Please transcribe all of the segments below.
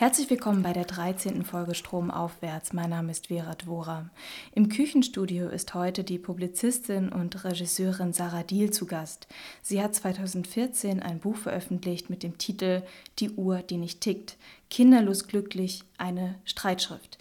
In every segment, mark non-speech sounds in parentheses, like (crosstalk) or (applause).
Herzlich willkommen bei der 13. Folge Strom aufwärts. Mein Name ist Vera Dvora. Im Küchenstudio ist heute die Publizistin und Regisseurin Sarah Diel zu Gast. Sie hat 2014 ein Buch veröffentlicht mit dem Titel Die Uhr, die nicht tickt. Kinderlos glücklich, eine Streitschrift.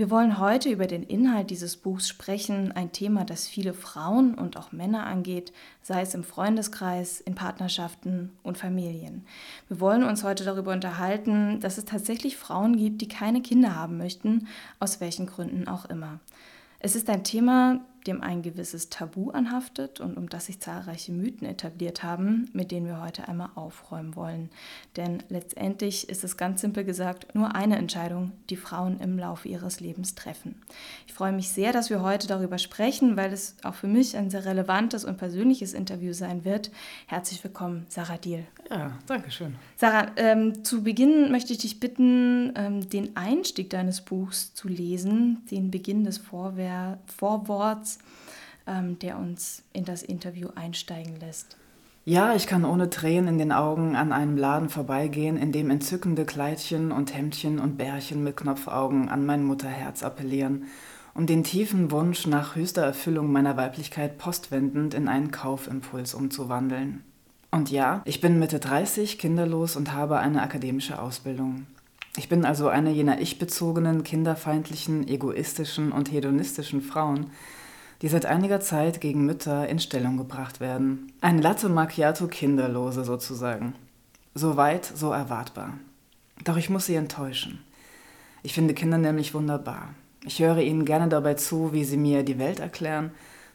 Wir wollen heute über den Inhalt dieses Buchs sprechen, ein Thema, das viele Frauen und auch Männer angeht, sei es im Freundeskreis, in Partnerschaften und Familien. Wir wollen uns heute darüber unterhalten, dass es tatsächlich Frauen gibt, die keine Kinder haben möchten, aus welchen Gründen auch immer. Es ist ein Thema, dem ein gewisses Tabu anhaftet und um das sich zahlreiche Mythen etabliert haben, mit denen wir heute einmal aufräumen wollen. Denn letztendlich ist es ganz simpel gesagt nur eine Entscheidung, die Frauen im Laufe ihres Lebens treffen. Ich freue mich sehr, dass wir heute darüber sprechen, weil es auch für mich ein sehr relevantes und persönliches Interview sein wird. Herzlich willkommen, Sarah Diel. Ja, danke schön. Sarah, ähm, zu Beginn möchte ich dich bitten, ähm, den Einstieg deines Buchs zu lesen, den Beginn des Vorwer Vorworts ähm, der uns in das Interview einsteigen lässt. Ja, ich kann ohne Tränen in den Augen an einem Laden vorbeigehen, in dem entzückende Kleidchen und Hemdchen und Bärchen mit Knopfaugen an mein Mutterherz appellieren, um den tiefen Wunsch nach höchster Erfüllung meiner Weiblichkeit postwendend in einen Kaufimpuls umzuwandeln. Und ja, ich bin Mitte 30, kinderlos und habe eine akademische Ausbildung. Ich bin also eine jener ich-bezogenen, kinderfeindlichen, egoistischen und hedonistischen Frauen, die seit einiger Zeit gegen Mütter in Stellung gebracht werden. Ein Latte Macchiato Kinderlose sozusagen. So weit, so erwartbar. Doch ich muss sie enttäuschen. Ich finde Kinder nämlich wunderbar. Ich höre ihnen gerne dabei zu, wie sie mir die Welt erklären,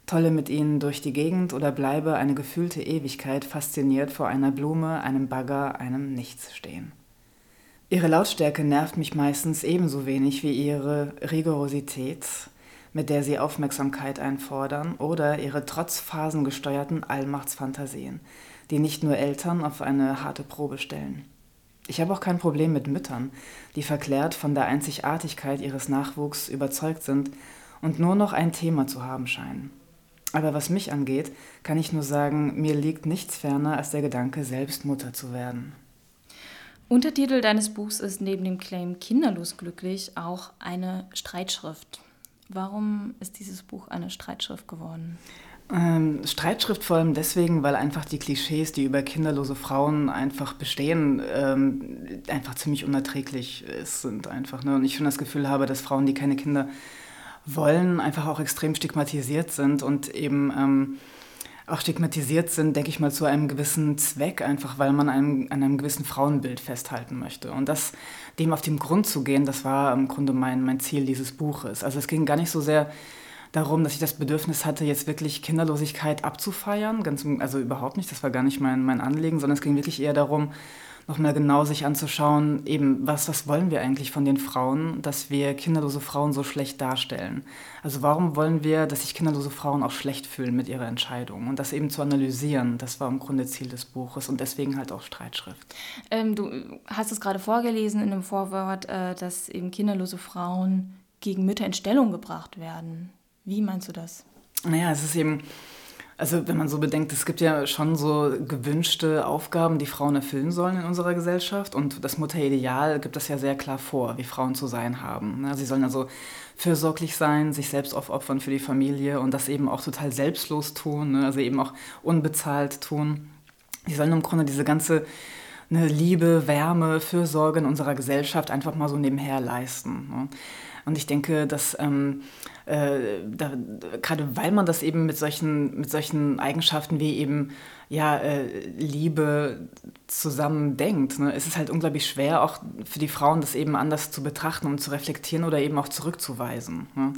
tolle mit ihnen durch die Gegend oder bleibe eine gefühlte Ewigkeit fasziniert vor einer Blume, einem Bagger, einem Nichts stehen. Ihre Lautstärke nervt mich meistens ebenso wenig wie ihre Rigorosität, mit der sie Aufmerksamkeit einfordern, oder ihre trotz phasengesteuerten Allmachtsfantasien, die nicht nur Eltern auf eine harte Probe stellen. Ich habe auch kein Problem mit Müttern, die verklärt von der Einzigartigkeit ihres Nachwuchs überzeugt sind und nur noch ein Thema zu haben scheinen. Aber was mich angeht, kann ich nur sagen, mir liegt nichts ferner als der Gedanke, selbst Mutter zu werden. Untertitel deines Buchs ist neben dem Claim Kinderlos glücklich auch eine Streitschrift. Warum ist dieses Buch eine Streitschrift geworden? Ähm, Streitschrift vor allem deswegen, weil einfach die Klischees, die über kinderlose Frauen einfach bestehen, ähm, einfach ziemlich unerträglich sind einfach. Ne? Und ich schon das Gefühl habe, dass Frauen, die keine Kinder wollen, einfach auch extrem stigmatisiert sind und eben ähm, auch stigmatisiert sind, denke ich mal, zu einem gewissen Zweck, einfach weil man einem, an einem gewissen Frauenbild festhalten möchte. Und das, dem auf den Grund zu gehen, das war im Grunde mein, mein Ziel dieses Buches. Also es ging gar nicht so sehr darum, dass ich das Bedürfnis hatte, jetzt wirklich Kinderlosigkeit abzufeiern, ganz, also überhaupt nicht, das war gar nicht mein, mein Anliegen, sondern es ging wirklich eher darum, nochmal genau sich anzuschauen, eben, was, was wollen wir eigentlich von den Frauen, dass wir kinderlose Frauen so schlecht darstellen? Also warum wollen wir, dass sich kinderlose Frauen auch schlecht fühlen mit ihrer Entscheidung? Und das eben zu analysieren, das war im Grunde Ziel des Buches und deswegen halt auch Streitschrift. Ähm, du hast es gerade vorgelesen in dem Vorwort, äh, dass eben kinderlose Frauen gegen Mütter in Stellung gebracht werden. Wie meinst du das? Naja, es ist eben also wenn man so bedenkt, es gibt ja schon so gewünschte Aufgaben, die Frauen erfüllen sollen in unserer Gesellschaft. Und das Mutterideal gibt das ja sehr klar vor, wie Frauen zu sein haben. Ne? Sie sollen also fürsorglich sein, sich selbst aufopfern für die Familie und das eben auch total selbstlos tun, ne? also eben auch unbezahlt tun. Sie sollen im Grunde diese ganze eine Liebe, Wärme, Fürsorge in unserer Gesellschaft einfach mal so nebenher leisten. Ne? Und ich denke, dass ähm, äh, da, gerade weil man das eben mit solchen, mit solchen Eigenschaften wie eben ja, äh, Liebe zusammen denkt, ne, ist es halt unglaublich schwer, auch für die Frauen das eben anders zu betrachten und zu reflektieren oder eben auch zurückzuweisen. Ne.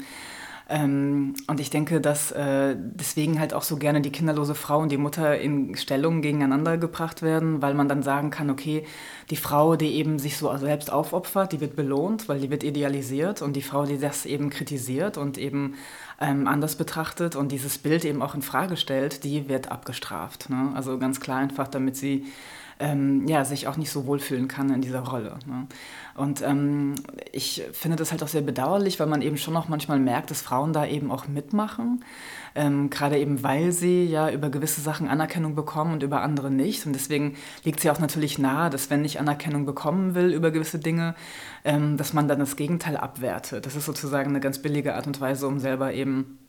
Ähm, und ich denke, dass äh, deswegen halt auch so gerne die kinderlose Frau und die Mutter in Stellung gegeneinander gebracht werden, weil man dann sagen kann, okay, die Frau, die eben sich so selbst aufopfert, die wird belohnt, weil die wird idealisiert und die Frau, die das eben kritisiert und eben ähm, anders betrachtet und dieses Bild eben auch in Frage stellt, die wird abgestraft. Ne? Also ganz klar einfach, damit sie ähm, ja, sich auch nicht so wohlfühlen kann in dieser Rolle. Ne? Und ähm, ich finde das halt auch sehr bedauerlich, weil man eben schon auch manchmal merkt, dass Frauen da eben auch mitmachen. Ähm, Gerade eben, weil sie ja über gewisse Sachen Anerkennung bekommen und über andere nicht. Und deswegen liegt sie auch natürlich nahe, dass wenn ich Anerkennung bekommen will über gewisse Dinge, ähm, dass man dann das Gegenteil abwertet. Das ist sozusagen eine ganz billige Art und Weise, um selber eben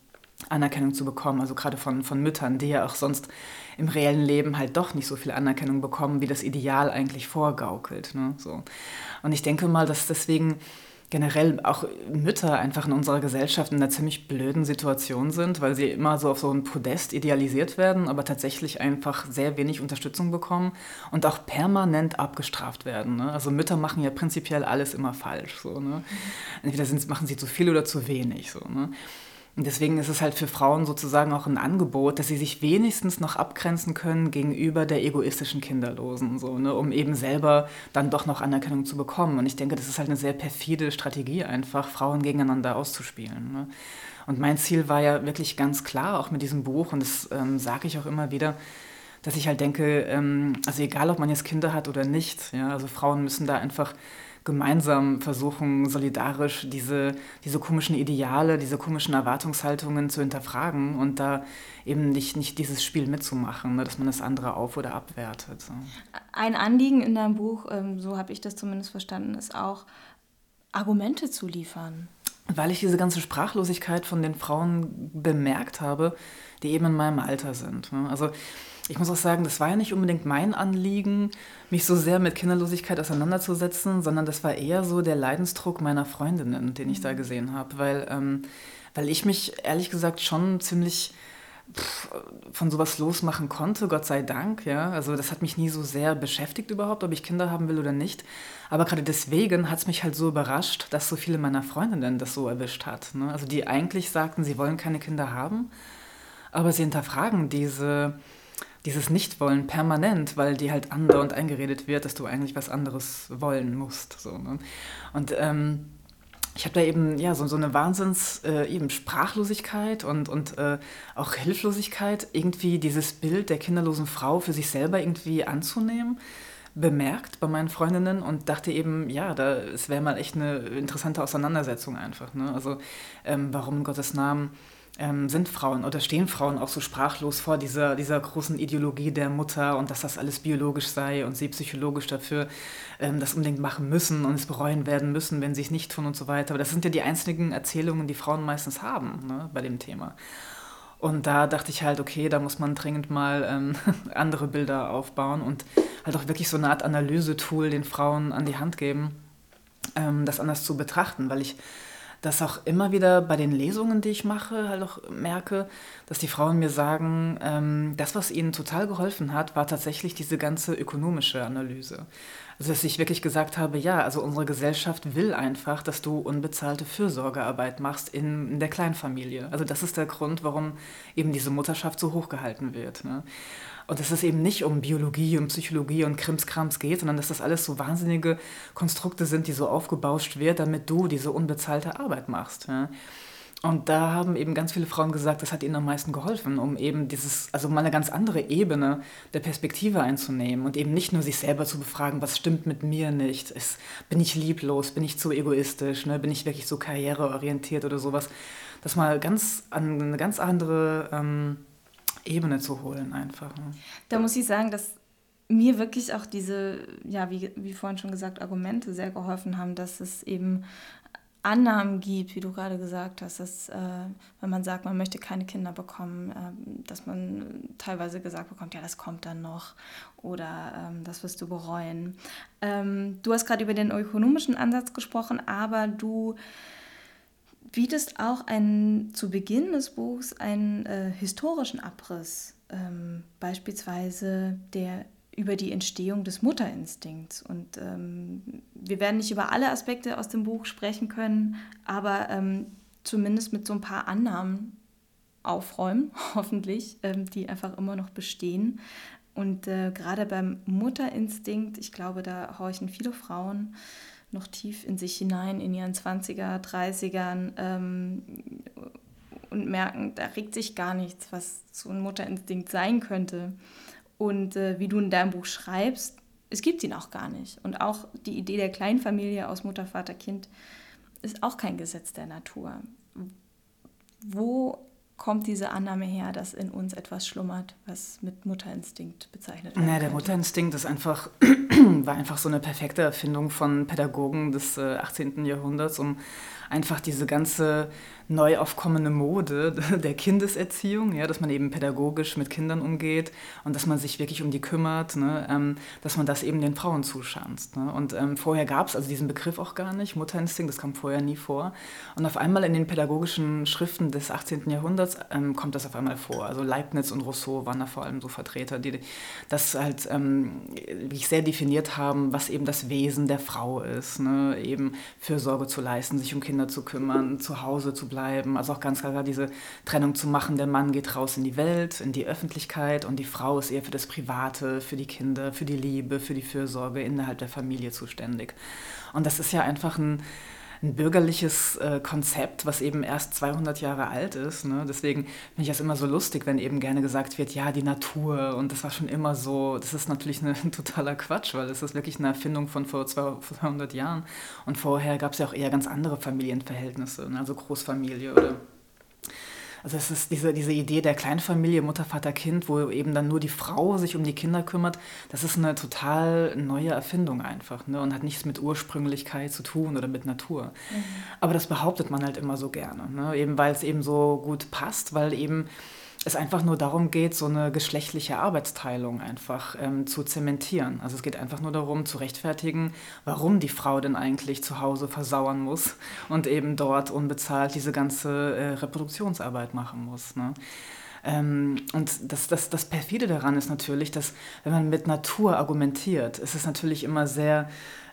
Anerkennung zu bekommen, also gerade von, von Müttern, die ja auch sonst im reellen Leben halt doch nicht so viel Anerkennung bekommen, wie das Ideal eigentlich vorgaukelt. Ne? So. Und ich denke mal, dass deswegen generell auch Mütter einfach in unserer Gesellschaft in einer ziemlich blöden Situation sind, weil sie immer so auf so ein Podest idealisiert werden, aber tatsächlich einfach sehr wenig Unterstützung bekommen und auch permanent abgestraft werden. Ne? Also Mütter machen ja prinzipiell alles immer falsch. So, ne? Entweder sind, machen sie zu viel oder zu wenig. So, ne? Und deswegen ist es halt für Frauen sozusagen auch ein Angebot, dass sie sich wenigstens noch abgrenzen können gegenüber der egoistischen Kinderlosen, so, ne, um eben selber dann doch noch Anerkennung zu bekommen. Und ich denke, das ist halt eine sehr perfide Strategie, einfach Frauen gegeneinander auszuspielen. Ne. Und mein Ziel war ja wirklich ganz klar, auch mit diesem Buch, und das ähm, sage ich auch immer wieder, dass ich halt denke, ähm, also egal, ob man jetzt Kinder hat oder nicht, ja, also Frauen müssen da einfach gemeinsam versuchen, solidarisch diese, diese komischen Ideale, diese komischen Erwartungshaltungen zu hinterfragen und da eben nicht, nicht dieses Spiel mitzumachen, ne, dass man das andere auf- oder abwertet. So. Ein Anliegen in deinem Buch, ähm, so habe ich das zumindest verstanden, ist auch, Argumente zu liefern. Weil ich diese ganze Sprachlosigkeit von den Frauen bemerkt habe, die eben in meinem Alter sind. Ne. Also ich muss auch sagen, das war ja nicht unbedingt mein Anliegen, mich so sehr mit Kinderlosigkeit auseinanderzusetzen, sondern das war eher so der Leidensdruck meiner Freundinnen, den ich da mhm. gesehen habe, weil, ähm, weil ich mich ehrlich gesagt schon ziemlich pff, von sowas losmachen konnte, Gott sei Dank. Ja? Also das hat mich nie so sehr beschäftigt überhaupt, ob ich Kinder haben will oder nicht. Aber gerade deswegen hat es mich halt so überrascht, dass so viele meiner Freundinnen das so erwischt hat. Ne? Also die eigentlich sagten, sie wollen keine Kinder haben, aber sie hinterfragen diese dieses Nichtwollen permanent, weil dir halt andauernd eingeredet wird, dass du eigentlich was anderes wollen musst. So, ne? Und ähm, ich habe da eben ja so, so eine Wahnsinns äh, eben Sprachlosigkeit und, und äh, auch Hilflosigkeit, irgendwie dieses Bild der kinderlosen Frau für sich selber irgendwie anzunehmen, bemerkt bei meinen Freundinnen und dachte eben, ja, da es wäre mal echt eine interessante Auseinandersetzung einfach. Ne? Also ähm, warum in Gottes Namen ähm, sind Frauen oder stehen Frauen auch so sprachlos vor dieser, dieser großen Ideologie der Mutter und dass das alles biologisch sei und sie psychologisch dafür ähm, das unbedingt machen müssen und es bereuen werden müssen, wenn sie es nicht tun und so weiter. Aber das sind ja die einzigen Erzählungen, die Frauen meistens haben ne, bei dem Thema. Und da dachte ich halt, okay, da muss man dringend mal ähm, (laughs) andere Bilder aufbauen und halt auch wirklich so eine Art Analysetool den Frauen an die Hand geben, ähm, das anders zu betrachten, weil ich das auch immer wieder bei den Lesungen, die ich mache, halt auch merke, dass die Frauen mir sagen, ähm, das, was ihnen total geholfen hat, war tatsächlich diese ganze ökonomische Analyse. Also dass ich wirklich gesagt habe, ja, also unsere Gesellschaft will einfach, dass du unbezahlte Fürsorgearbeit machst in, in der Kleinfamilie. Also das ist der Grund, warum eben diese Mutterschaft so hochgehalten wird. Ne? Und dass es eben nicht um Biologie und Psychologie und Krimskrams geht, sondern dass das alles so wahnsinnige Konstrukte sind, die so aufgebauscht wird, damit du diese unbezahlte Arbeit machst. Ja. Und da haben eben ganz viele Frauen gesagt, das hat ihnen am meisten geholfen, um eben dieses, also mal eine ganz andere Ebene der Perspektive einzunehmen und eben nicht nur sich selber zu befragen, was stimmt mit mir nicht, ist, bin ich lieblos, bin ich zu egoistisch, ne? bin ich wirklich so karriereorientiert oder sowas, das mal ganz an eine ganz andere ähm, Ebene zu holen einfach. Ne? Da muss ich sagen, dass mir wirklich auch diese, ja, wie, wie vorhin schon gesagt, Argumente sehr geholfen haben, dass es eben Annahmen gibt, wie du gerade gesagt hast, dass äh, wenn man sagt, man möchte keine Kinder bekommen, äh, dass man teilweise gesagt bekommt, ja, das kommt dann noch oder ähm, das wirst du bereuen. Ähm, du hast gerade über den ökonomischen Ansatz gesprochen, aber du bietest auch einen, zu Beginn des Buchs einen äh, historischen Abriss, ähm, beispielsweise der über die Entstehung des Mutterinstinkts. Und ähm, wir werden nicht über alle Aspekte aus dem Buch sprechen können, aber ähm, zumindest mit so ein paar Annahmen aufräumen, (laughs) hoffentlich, ähm, die einfach immer noch bestehen. Und äh, gerade beim Mutterinstinkt, ich glaube, da horchen viele Frauen noch tief in sich hinein, in ihren 20er, 30ern ähm, und merken, da regt sich gar nichts, was so ein Mutterinstinkt sein könnte. Und äh, wie du in deinem Buch schreibst, es gibt ihn auch gar nicht. Und auch die Idee der Kleinfamilie aus Mutter, Vater, Kind ist auch kein Gesetz der Natur. Wo kommt diese Annahme her, dass in uns etwas schlummert, was mit Mutterinstinkt bezeichnet wird? Ja, der Mutterinstinkt ist einfach, (clears throat) war einfach so eine perfekte Erfindung von Pädagogen des 18. Äh, Jahrhunderts, um einfach diese ganze neu aufkommende Mode (laughs) der Kindeserziehung, ja, dass man eben pädagogisch mit Kindern umgeht und dass man sich wirklich um die kümmert, ne, ähm, dass man das eben den Frauen zuschanzt. Ne. Und ähm, vorher gab es also diesen Begriff auch gar nicht, Mutterinstinkt, das kam vorher nie vor. Und auf einmal in den pädagogischen Schriften des 18. Jahrhunderts ähm, kommt das auf einmal vor. Also Leibniz und Rousseau waren da vor allem so Vertreter, die das halt ähm, wirklich sehr definiert haben, was eben das Wesen der Frau ist, ne, eben Fürsorge zu leisten, sich um Kinder zu kümmern, zu Hause zu bleiben bleiben. Also auch ganz klar diese Trennung zu machen, der Mann geht raus in die Welt, in die Öffentlichkeit und die Frau ist eher für das Private, für die Kinder, für die Liebe, für die Fürsorge innerhalb der Familie zuständig. Und das ist ja einfach ein, ein bürgerliches äh, Konzept, was eben erst 200 Jahre alt ist. Ne? Deswegen finde ich das immer so lustig, wenn eben gerne gesagt wird, ja, die Natur und das war schon immer so. Das ist natürlich (laughs) ein totaler Quatsch, weil es ist wirklich eine Erfindung von vor 200 Jahren. Und vorher gab es ja auch eher ganz andere Familienverhältnisse, ne? also Großfamilie oder also es ist diese, diese Idee der Kleinfamilie, Mutter, Vater, Kind, wo eben dann nur die Frau sich um die Kinder kümmert, das ist eine total neue Erfindung einfach ne? und hat nichts mit Ursprünglichkeit zu tun oder mit Natur. Mhm. Aber das behauptet man halt immer so gerne, ne? eben weil es eben so gut passt, weil eben es einfach nur darum geht, so eine geschlechtliche Arbeitsteilung einfach ähm, zu zementieren. Also es geht einfach nur darum zu rechtfertigen, warum die Frau denn eigentlich zu Hause versauern muss und eben dort unbezahlt diese ganze äh, Reproduktionsarbeit machen muss. Ne? Ähm, und das, das, das perfide daran ist natürlich, dass wenn man mit Natur argumentiert, ist es natürlich immer sehr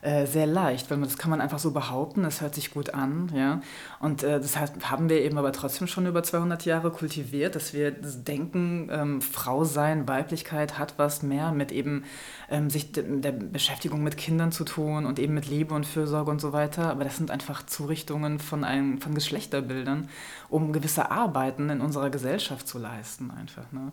äh, sehr leicht, weil man, das kann man einfach so behaupten, das hört sich gut an, ja. Und äh, das heißt, haben wir eben aber trotzdem schon über 200 Jahre kultiviert, dass wir das denken, ähm, Frau sein, Weiblichkeit hat was mehr mit eben ähm, sich de der Beschäftigung mit Kindern zu tun und eben mit Liebe und Fürsorge und so weiter. Aber das sind einfach Zurichtungen von, einem, von Geschlechterbildern, um gewisse Arbeiten in unserer Gesellschaft zu leisten einfach. Ne?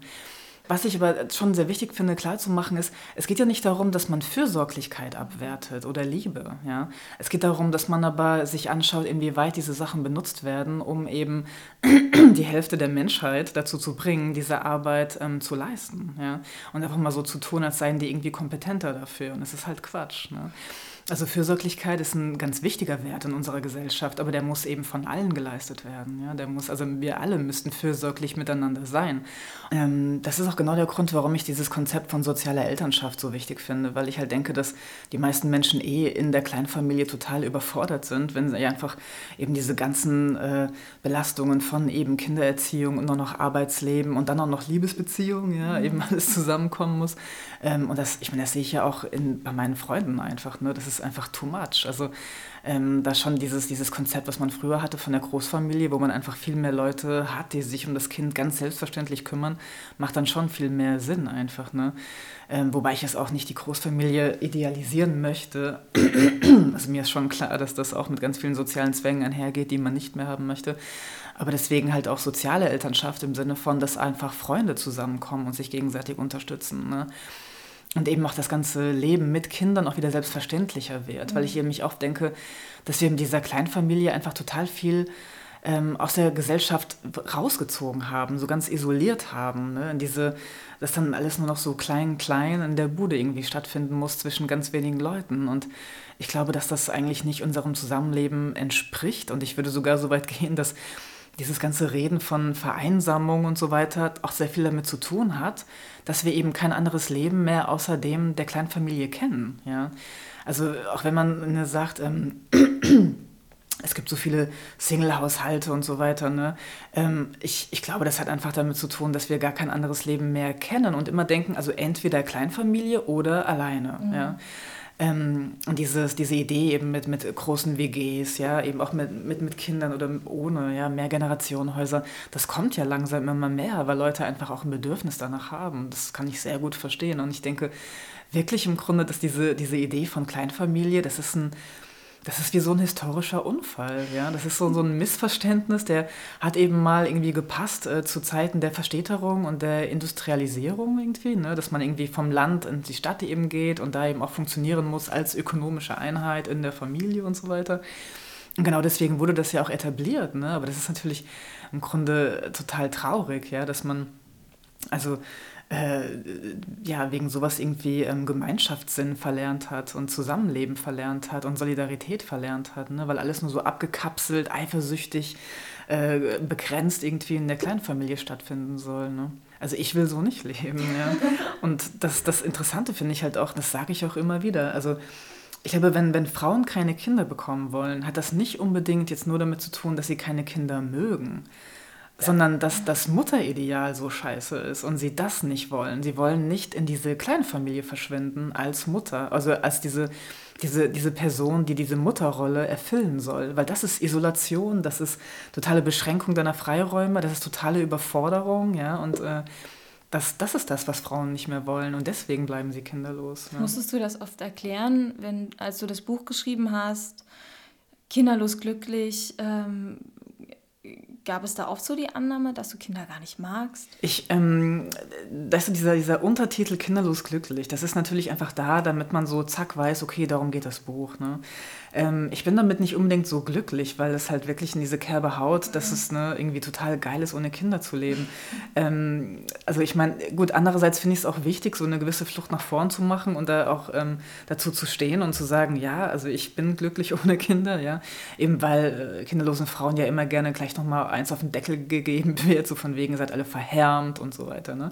Was ich aber schon sehr wichtig finde, klarzumachen, ist, es geht ja nicht darum, dass man Fürsorglichkeit abwertet oder Liebe. Ja? Es geht darum, dass man aber sich anschaut, inwieweit diese Sachen benutzt werden, um eben (clears throat) die Hälfte der Menschheit dazu zu bringen, diese Arbeit ähm, zu leisten. Ja? Und einfach mal so zu tun, als seien die irgendwie kompetenter dafür. Und es ist halt Quatsch. Ne? Also Fürsorglichkeit ist ein ganz wichtiger Wert in unserer Gesellschaft, aber der muss eben von allen geleistet werden. Ja? Der muss, also wir alle müssten fürsorglich miteinander sein. Ähm, das ist auch genau der Grund, warum ich dieses Konzept von sozialer Elternschaft so wichtig finde, weil ich halt denke, dass die meisten Menschen eh in der Kleinfamilie total überfordert sind, wenn sie einfach eben diese ganzen äh, Belastungen von eben Kindererziehung und noch Arbeitsleben und dann auch noch Liebesbeziehungen, ja, mhm. eben alles zusammenkommen muss. Ähm, und das, ich meine, das sehe ich ja auch in, bei meinen Freunden einfach. Ne? Das ist einfach too much. Also ähm, da schon dieses, dieses Konzept, was man früher hatte von der Großfamilie, wo man einfach viel mehr Leute hat, die sich um das Kind ganz selbstverständlich kümmern, macht dann schon viel mehr Sinn einfach. Ne? Ähm, wobei ich es auch nicht die Großfamilie idealisieren möchte. (clears throat) also mir ist schon klar, dass das auch mit ganz vielen sozialen Zwängen einhergeht, die man nicht mehr haben möchte. Aber deswegen halt auch soziale Elternschaft im Sinne von, dass einfach Freunde zusammenkommen und sich gegenseitig unterstützen. Ne? Und eben auch das ganze Leben mit Kindern auch wieder selbstverständlicher wird, mhm. weil ich eben mich oft denke, dass wir in dieser Kleinfamilie einfach total viel ähm, aus der Gesellschaft rausgezogen haben, so ganz isoliert haben. Ne? In diese, dass dann alles nur noch so klein, klein in der Bude irgendwie stattfinden muss zwischen ganz wenigen Leuten. Und ich glaube, dass das eigentlich nicht unserem Zusammenleben entspricht. Und ich würde sogar so weit (laughs) gehen, dass dieses ganze Reden von Vereinsamung und so weiter auch sehr viel damit zu tun hat, dass wir eben kein anderes Leben mehr außer dem der Kleinfamilie kennen. Ja? Also auch wenn man sagt, ähm, (clears throat) es gibt so viele Single-Haushalte und so weiter. Ne? Ähm, ich, ich glaube, das hat einfach damit zu tun, dass wir gar kein anderes Leben mehr kennen und immer denken, also entweder Kleinfamilie oder alleine. Mhm. Ja? Ähm, und dieses, diese Idee eben mit, mit großen WGs, ja, eben auch mit, mit, mit Kindern oder ohne, ja, Mehrgenerationenhäuser, das kommt ja langsam immer mehr, weil Leute einfach auch ein Bedürfnis danach haben. Das kann ich sehr gut verstehen. Und ich denke wirklich im Grunde, dass diese, diese Idee von Kleinfamilie, das ist ein, das ist wie so ein historischer Unfall, ja. Das ist so, so ein Missverständnis, der hat eben mal irgendwie gepasst äh, zu Zeiten der Verstädterung und der Industrialisierung irgendwie, ne? dass man irgendwie vom Land in die Stadt eben geht und da eben auch funktionieren muss als ökonomische Einheit in der Familie und so weiter. Und genau deswegen wurde das ja auch etabliert, ne? Aber das ist natürlich im Grunde total traurig, ja, dass man, also äh, ja, wegen sowas irgendwie ähm, Gemeinschaftssinn verlernt hat und Zusammenleben verlernt hat und Solidarität verlernt hat, ne? weil alles nur so abgekapselt, eifersüchtig, äh, begrenzt irgendwie in der Kleinfamilie stattfinden soll. Ne? Also ich will so nicht leben. Ja? (laughs) Und das, das Interessante finde ich halt auch, das sage ich auch immer wieder, also ich glaube, wenn, wenn Frauen keine Kinder bekommen wollen, hat das nicht unbedingt jetzt nur damit zu tun, dass sie keine Kinder mögen, sondern dass das Mutterideal so scheiße ist und sie das nicht wollen. Sie wollen nicht in diese Kleinfamilie verschwinden als Mutter, also als diese, diese, diese Person, die diese Mutterrolle erfüllen soll. Weil das ist Isolation, das ist totale Beschränkung deiner Freiräume, das ist totale Überforderung, ja, und äh, das, das ist das, was Frauen nicht mehr wollen und deswegen bleiben sie kinderlos. Ja. Musstest du das oft erklären, wenn, als du das Buch geschrieben hast, kinderlos glücklich, ähm, Gab es da oft so die Annahme, dass du Kinder gar nicht magst? Ich, ähm, das dieser, dieser Untertitel Kinderlos glücklich, das ist natürlich einfach da, damit man so zack weiß, okay, darum geht das Buch. Ne? Ähm, ich bin damit nicht unbedingt so glücklich, weil es halt wirklich in diese Kerbe haut, dass es ne, irgendwie total geil ist, ohne Kinder zu leben. Ähm, also ich meine, gut, andererseits finde ich es auch wichtig, so eine gewisse Flucht nach vorn zu machen und da auch ähm, dazu zu stehen und zu sagen, ja, also ich bin glücklich (laughs) ohne Kinder, ja. Eben weil äh, kinderlosen Frauen ja immer gerne gleich nochmal eins auf den Deckel (laughs) gegeben wird, so von wegen, seid alle verhärmt und so weiter, ne?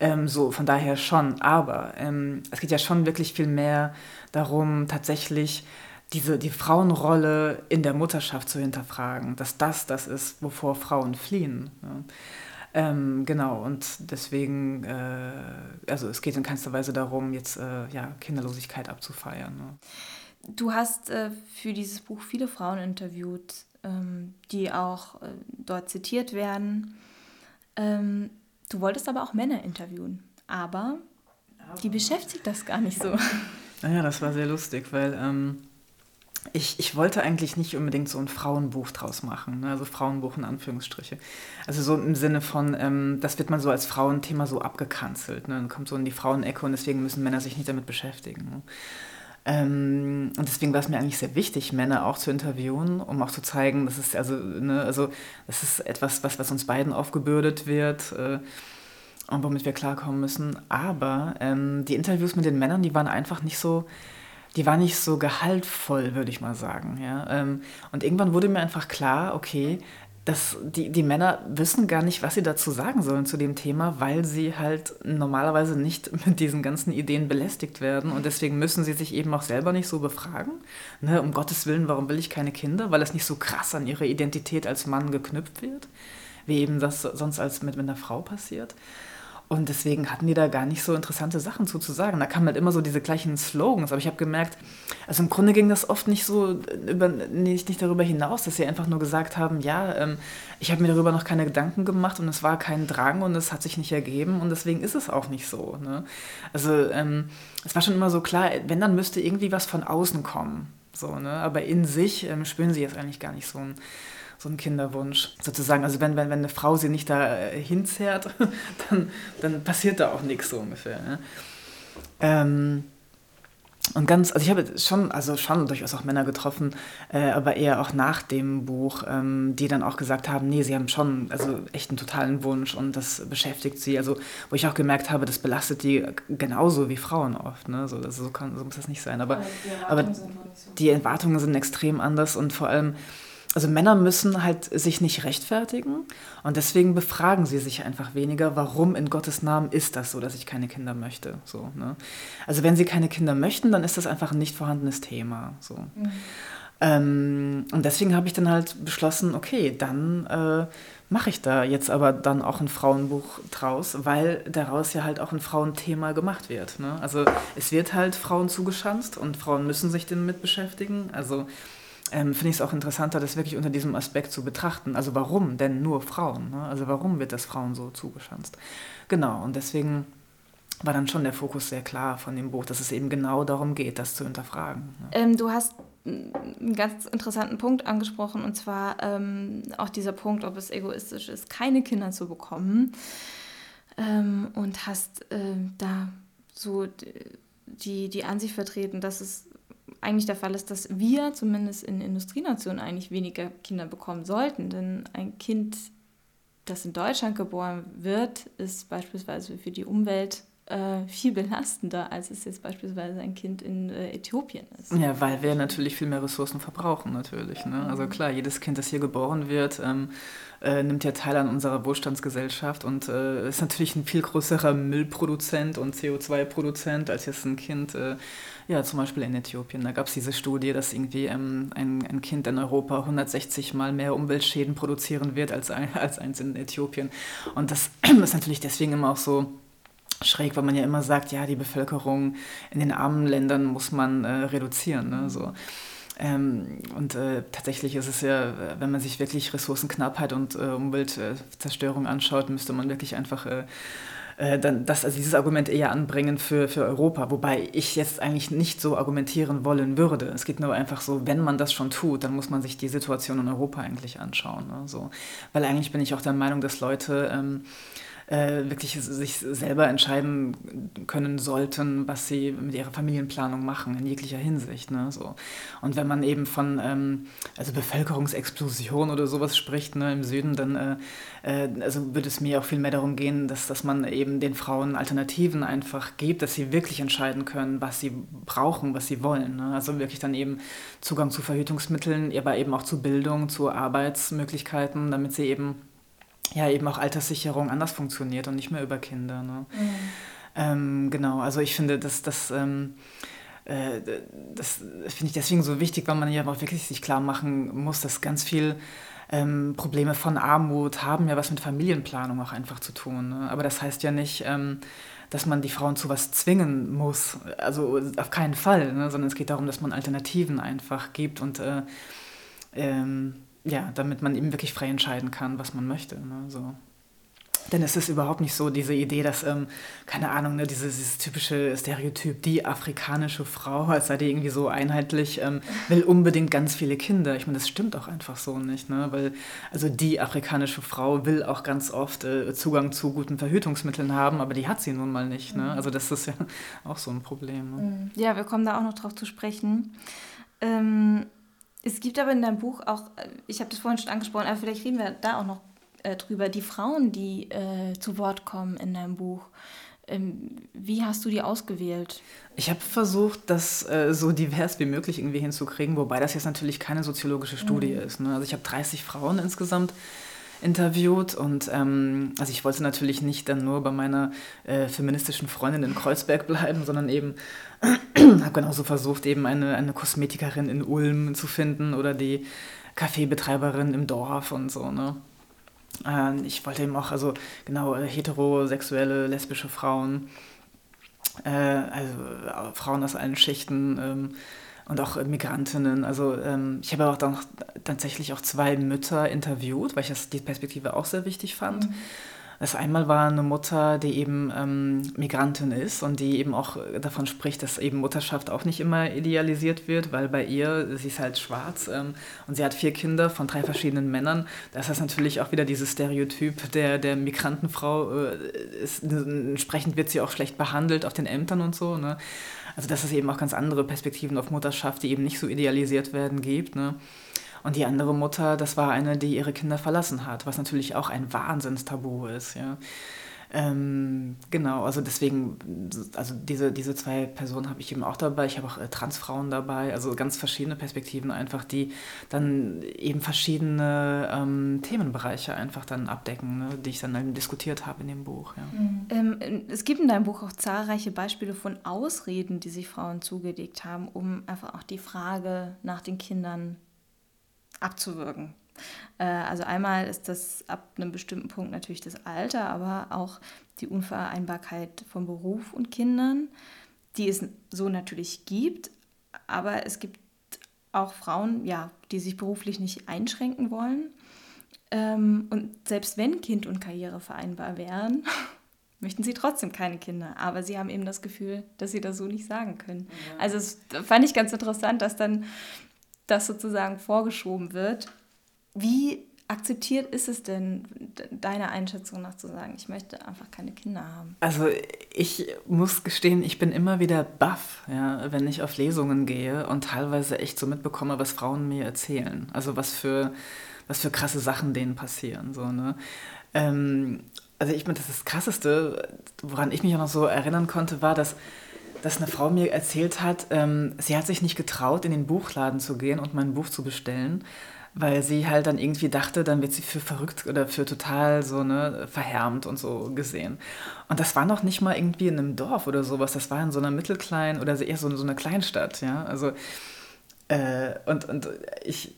Ähm, so, von daher schon. Aber ähm, es geht ja schon wirklich viel mehr darum, tatsächlich diese, die Frauenrolle in der Mutterschaft zu hinterfragen, dass das das ist, wovor Frauen fliehen. Ja. Ähm, genau, und deswegen, äh, also es geht in keinster Weise darum, jetzt äh, ja, Kinderlosigkeit abzufeiern. Ne. Du hast äh, für dieses Buch viele Frauen interviewt, ähm, die auch äh, dort zitiert werden. Ähm, du wolltest aber auch Männer interviewen, aber, aber die beschäftigt das gar nicht so. (laughs) Naja, das war sehr lustig, weil ähm, ich, ich wollte eigentlich nicht unbedingt so ein Frauenbuch draus machen, ne? also Frauenbuch in Anführungsstriche. Also so im Sinne von, ähm, das wird man so als Frauenthema so abgekanzelt. Ne? Dann kommt so in die Frauenecke und deswegen müssen Männer sich nicht damit beschäftigen. Ne? Ähm, und deswegen war es mir eigentlich sehr wichtig, Männer auch zu interviewen, um auch zu zeigen, dass es also, ne, also das ist etwas, was, was uns beiden aufgebürdet wird. Äh, und womit wir klarkommen müssen. Aber ähm, die Interviews mit den Männern, die waren einfach nicht so, die war nicht so gehaltvoll, würde ich mal sagen. Ja? Ähm, und irgendwann wurde mir einfach klar, okay, dass die, die Männer wissen gar nicht, was sie dazu sagen sollen zu dem Thema, weil sie halt normalerweise nicht (laughs) mit diesen ganzen Ideen belästigt werden. Und deswegen müssen sie sich eben auch selber nicht so befragen. Ne, um Gottes Willen, warum will ich keine Kinder? Weil es nicht so krass an ihre Identität als Mann geknüpft wird, wie eben das sonst als mit, mit einer Frau passiert. Und deswegen hatten die da gar nicht so interessante Sachen zu, zu sagen. Da kamen halt immer so diese gleichen Slogans. Aber ich habe gemerkt, also im Grunde ging das oft nicht so über, nicht, nicht darüber hinaus, dass sie einfach nur gesagt haben, ja, ähm, ich habe mir darüber noch keine Gedanken gemacht und es war kein Drang und es hat sich nicht ergeben und deswegen ist es auch nicht so. Ne? Also ähm, es war schon immer so klar, wenn, dann müsste irgendwie was von außen kommen. So, ne? Aber in sich ähm, spüren sie jetzt eigentlich gar nicht so ein so ein Kinderwunsch sozusagen. Also wenn, wenn, wenn eine Frau sie nicht da äh, hinzerrt, (laughs) dann, dann passiert da auch nichts so ungefähr. Ne? Ähm, und ganz, also ich habe schon, also schon durchaus auch Männer getroffen, äh, aber eher auch nach dem Buch, ähm, die dann auch gesagt haben, nee, sie haben schon, also echt einen totalen Wunsch und das beschäftigt sie. Also wo ich auch gemerkt habe, das belastet die genauso wie Frauen oft. Ne? So, also so, kann, so muss das nicht sein. Aber, aber die Erwartungen sind extrem anders und vor allem also Männer müssen halt sich nicht rechtfertigen und deswegen befragen sie sich einfach weniger, warum in Gottes Namen ist das so, dass ich keine Kinder möchte. So, ne? Also wenn sie keine Kinder möchten, dann ist das einfach ein nicht vorhandenes Thema. So. Mhm. Ähm, und deswegen habe ich dann halt beschlossen, okay, dann äh, mache ich da jetzt aber dann auch ein Frauenbuch draus, weil daraus ja halt auch ein Frauenthema gemacht wird. Ne? Also es wird halt Frauen zugeschanzt und Frauen müssen sich damit beschäftigen. Also ähm, finde ich es auch interessanter, das wirklich unter diesem Aspekt zu betrachten. Also warum denn nur Frauen? Ne? Also warum wird das Frauen so zugeschanzt? Genau, und deswegen war dann schon der Fokus sehr klar von dem Buch, dass es eben genau darum geht, das zu hinterfragen. Ne? Ähm, du hast einen ganz interessanten Punkt angesprochen, und zwar ähm, auch dieser Punkt, ob es egoistisch ist, keine Kinder zu bekommen. Ähm, und hast äh, da so die, die Ansicht vertreten, dass es eigentlich der Fall ist, dass wir zumindest in Industrienationen eigentlich weniger Kinder bekommen sollten. Denn ein Kind, das in Deutschland geboren wird, ist beispielsweise für die Umwelt äh, viel belastender, als es jetzt beispielsweise ein Kind in äh, Äthiopien ist. Ja, weil wir natürlich viel mehr Ressourcen verbrauchen natürlich. Ne? Also mhm. klar, jedes Kind, das hier geboren wird, ähm, äh, nimmt ja teil an unserer Wohlstandsgesellschaft und äh, ist natürlich ein viel größerer Müllproduzent und CO2-Produzent als jetzt ein Kind, ja zum Beispiel in Äthiopien. Da gab es diese Studie, dass irgendwie ähm, ein, ein Kind in Europa 160 mal mehr Umweltschäden produzieren wird als, ein, (laughs) als eins in Äthiopien. Und das (clears throat) ist natürlich deswegen immer auch so schräg, weil man ja immer sagt, ja, die Bevölkerung in den armen Ländern muss man äh, reduzieren. Ne? So. Ähm, und äh, tatsächlich ist es ja, wenn man sich wirklich Ressourcenknappheit und äh, Umweltzerstörung anschaut, müsste man wirklich einfach äh, äh, dann das, also dieses Argument eher anbringen für, für Europa, wobei ich jetzt eigentlich nicht so argumentieren wollen würde. Es geht nur einfach so, wenn man das schon tut, dann muss man sich die Situation in Europa eigentlich anschauen. Ne? So. Weil eigentlich bin ich auch der Meinung, dass Leute ähm, äh, wirklich sich selber entscheiden können sollten, was sie mit ihrer Familienplanung machen, in jeglicher Hinsicht. Ne? So. Und wenn man eben von ähm, also Bevölkerungsexplosion oder sowas spricht ne, im Süden, dann äh, äh, also würde es mir auch viel mehr darum gehen, dass, dass man eben den Frauen Alternativen einfach gibt, dass sie wirklich entscheiden können, was sie brauchen, was sie wollen. Ne? Also wirklich dann eben Zugang zu Verhütungsmitteln, aber eben auch zu Bildung, zu Arbeitsmöglichkeiten, damit sie eben ja eben auch Alterssicherung anders funktioniert und nicht mehr über Kinder. Ne? Mhm. Ähm, genau, also ich finde, dass das, ähm, äh, das finde ich deswegen so wichtig, weil man ja auch wirklich sich klar machen muss, dass ganz viel ähm, Probleme von Armut haben ja was mit Familienplanung auch einfach zu tun. Ne? Aber das heißt ja nicht, ähm, dass man die Frauen zu was zwingen muss. Also auf keinen Fall, ne? sondern es geht darum, dass man Alternativen einfach gibt und äh, ähm, ja, damit man eben wirklich frei entscheiden kann, was man möchte. Ne? So. Denn es ist überhaupt nicht so diese Idee, dass, ähm, keine Ahnung, ne, dieses, dieses, typische Stereotyp, die afrikanische Frau, als sei die irgendwie so einheitlich, ähm, will unbedingt ganz viele Kinder. Ich meine, das stimmt auch einfach so nicht, ne? weil also die afrikanische Frau will auch ganz oft äh, Zugang zu guten Verhütungsmitteln haben, aber die hat sie nun mal nicht. Ne? Mhm. Also das ist ja (laughs) auch so ein Problem. Ne? Mhm. Ja, wir kommen da auch noch drauf zu sprechen. Ähm es gibt aber in deinem Buch auch, äh, ich habe das vorhin schon angesprochen, aber vielleicht reden wir da auch noch äh, drüber, die Frauen, die äh, zu Wort kommen in deinem Buch. Ähm, wie hast du die ausgewählt? Ich habe versucht, das äh, so divers wie möglich irgendwie hinzukriegen, wobei das jetzt natürlich keine soziologische Studie mhm. ist. Ne? Also ich habe 30 Frauen insgesamt interviewt und ähm, also ich wollte natürlich nicht dann nur bei meiner äh, feministischen Freundin in Kreuzberg bleiben, sondern eben (clears throat) habe genauso versucht, eben eine, eine Kosmetikerin in Ulm zu finden oder die Kaffeebetreiberin im Dorf und so, ne? Äh, ich wollte eben auch, also genau, äh, heterosexuelle, lesbische Frauen, äh, also äh, Frauen aus allen Schichten ähm, und auch Migrantinnen. Also ähm, ich habe auch dann tatsächlich auch zwei Mütter interviewt, weil ich das, die Perspektive auch sehr wichtig fand. Mhm. Das einmal war eine Mutter, die eben ähm, Migrantin ist und die eben auch davon spricht, dass eben Mutterschaft auch nicht immer idealisiert wird, weil bei ihr, sie ist halt schwarz ähm, und sie hat vier Kinder von drei verschiedenen Männern. Das ist natürlich auch wieder dieses Stereotyp der, der Migrantenfrau. Äh, ist, entsprechend wird sie auch schlecht behandelt auf den Ämtern und so. Ne? Also dass es eben auch ganz andere Perspektiven auf Mutterschaft, die eben nicht so idealisiert werden, gibt. Ne? Und die andere Mutter, das war eine, die ihre Kinder verlassen hat, was natürlich auch ein Wahnsinnstabu ist, ja. Ähm, genau, also deswegen, also diese, diese zwei Personen habe ich eben auch dabei. Ich habe auch äh, Transfrauen dabei, also ganz verschiedene Perspektiven einfach, die dann eben verschiedene ähm, Themenbereiche einfach dann abdecken, ne, die ich dann eben diskutiert habe in dem Buch. Ja. Mhm. Ähm, es gibt in deinem Buch auch zahlreiche Beispiele von Ausreden, die sich Frauen zugelegt haben, um einfach auch die Frage nach den Kindern abzuwirken. Äh, also einmal ist das ab einem bestimmten Punkt natürlich das Alter, aber auch die Unvereinbarkeit von Beruf und Kindern, die es so natürlich gibt. Aber es gibt auch Frauen, ja, die sich beruflich nicht einschränken wollen. Ähm, und selbst wenn Kind und Karriere vereinbar wären, (laughs) möchten sie trotzdem keine Kinder. Aber sie haben eben das Gefühl, dass sie das so nicht sagen können. Ja. Also das fand ich ganz interessant, dass dann das sozusagen vorgeschoben wird. Wie akzeptiert ist es denn, deiner Einschätzung nach zu sagen, ich möchte einfach keine Kinder haben? Also ich muss gestehen, ich bin immer wieder baff, ja, wenn ich auf Lesungen gehe und teilweise echt so mitbekomme, was Frauen mir erzählen. Also was für, was für krasse Sachen denen passieren. So, ne? Ähm, also ich meine, das, das Krasseste, woran ich mich auch noch so erinnern konnte, war, dass dass eine Frau mir erzählt hat, ähm, sie hat sich nicht getraut, in den Buchladen zu gehen und mein Buch zu bestellen, weil sie halt dann irgendwie dachte, dann wird sie für verrückt oder für total so ne verhärmt und so gesehen. Und das war noch nicht mal irgendwie in einem Dorf oder sowas, das war in so einer mittelkleinen oder eher so, so einer Kleinstadt, ja. Also äh, und, und ich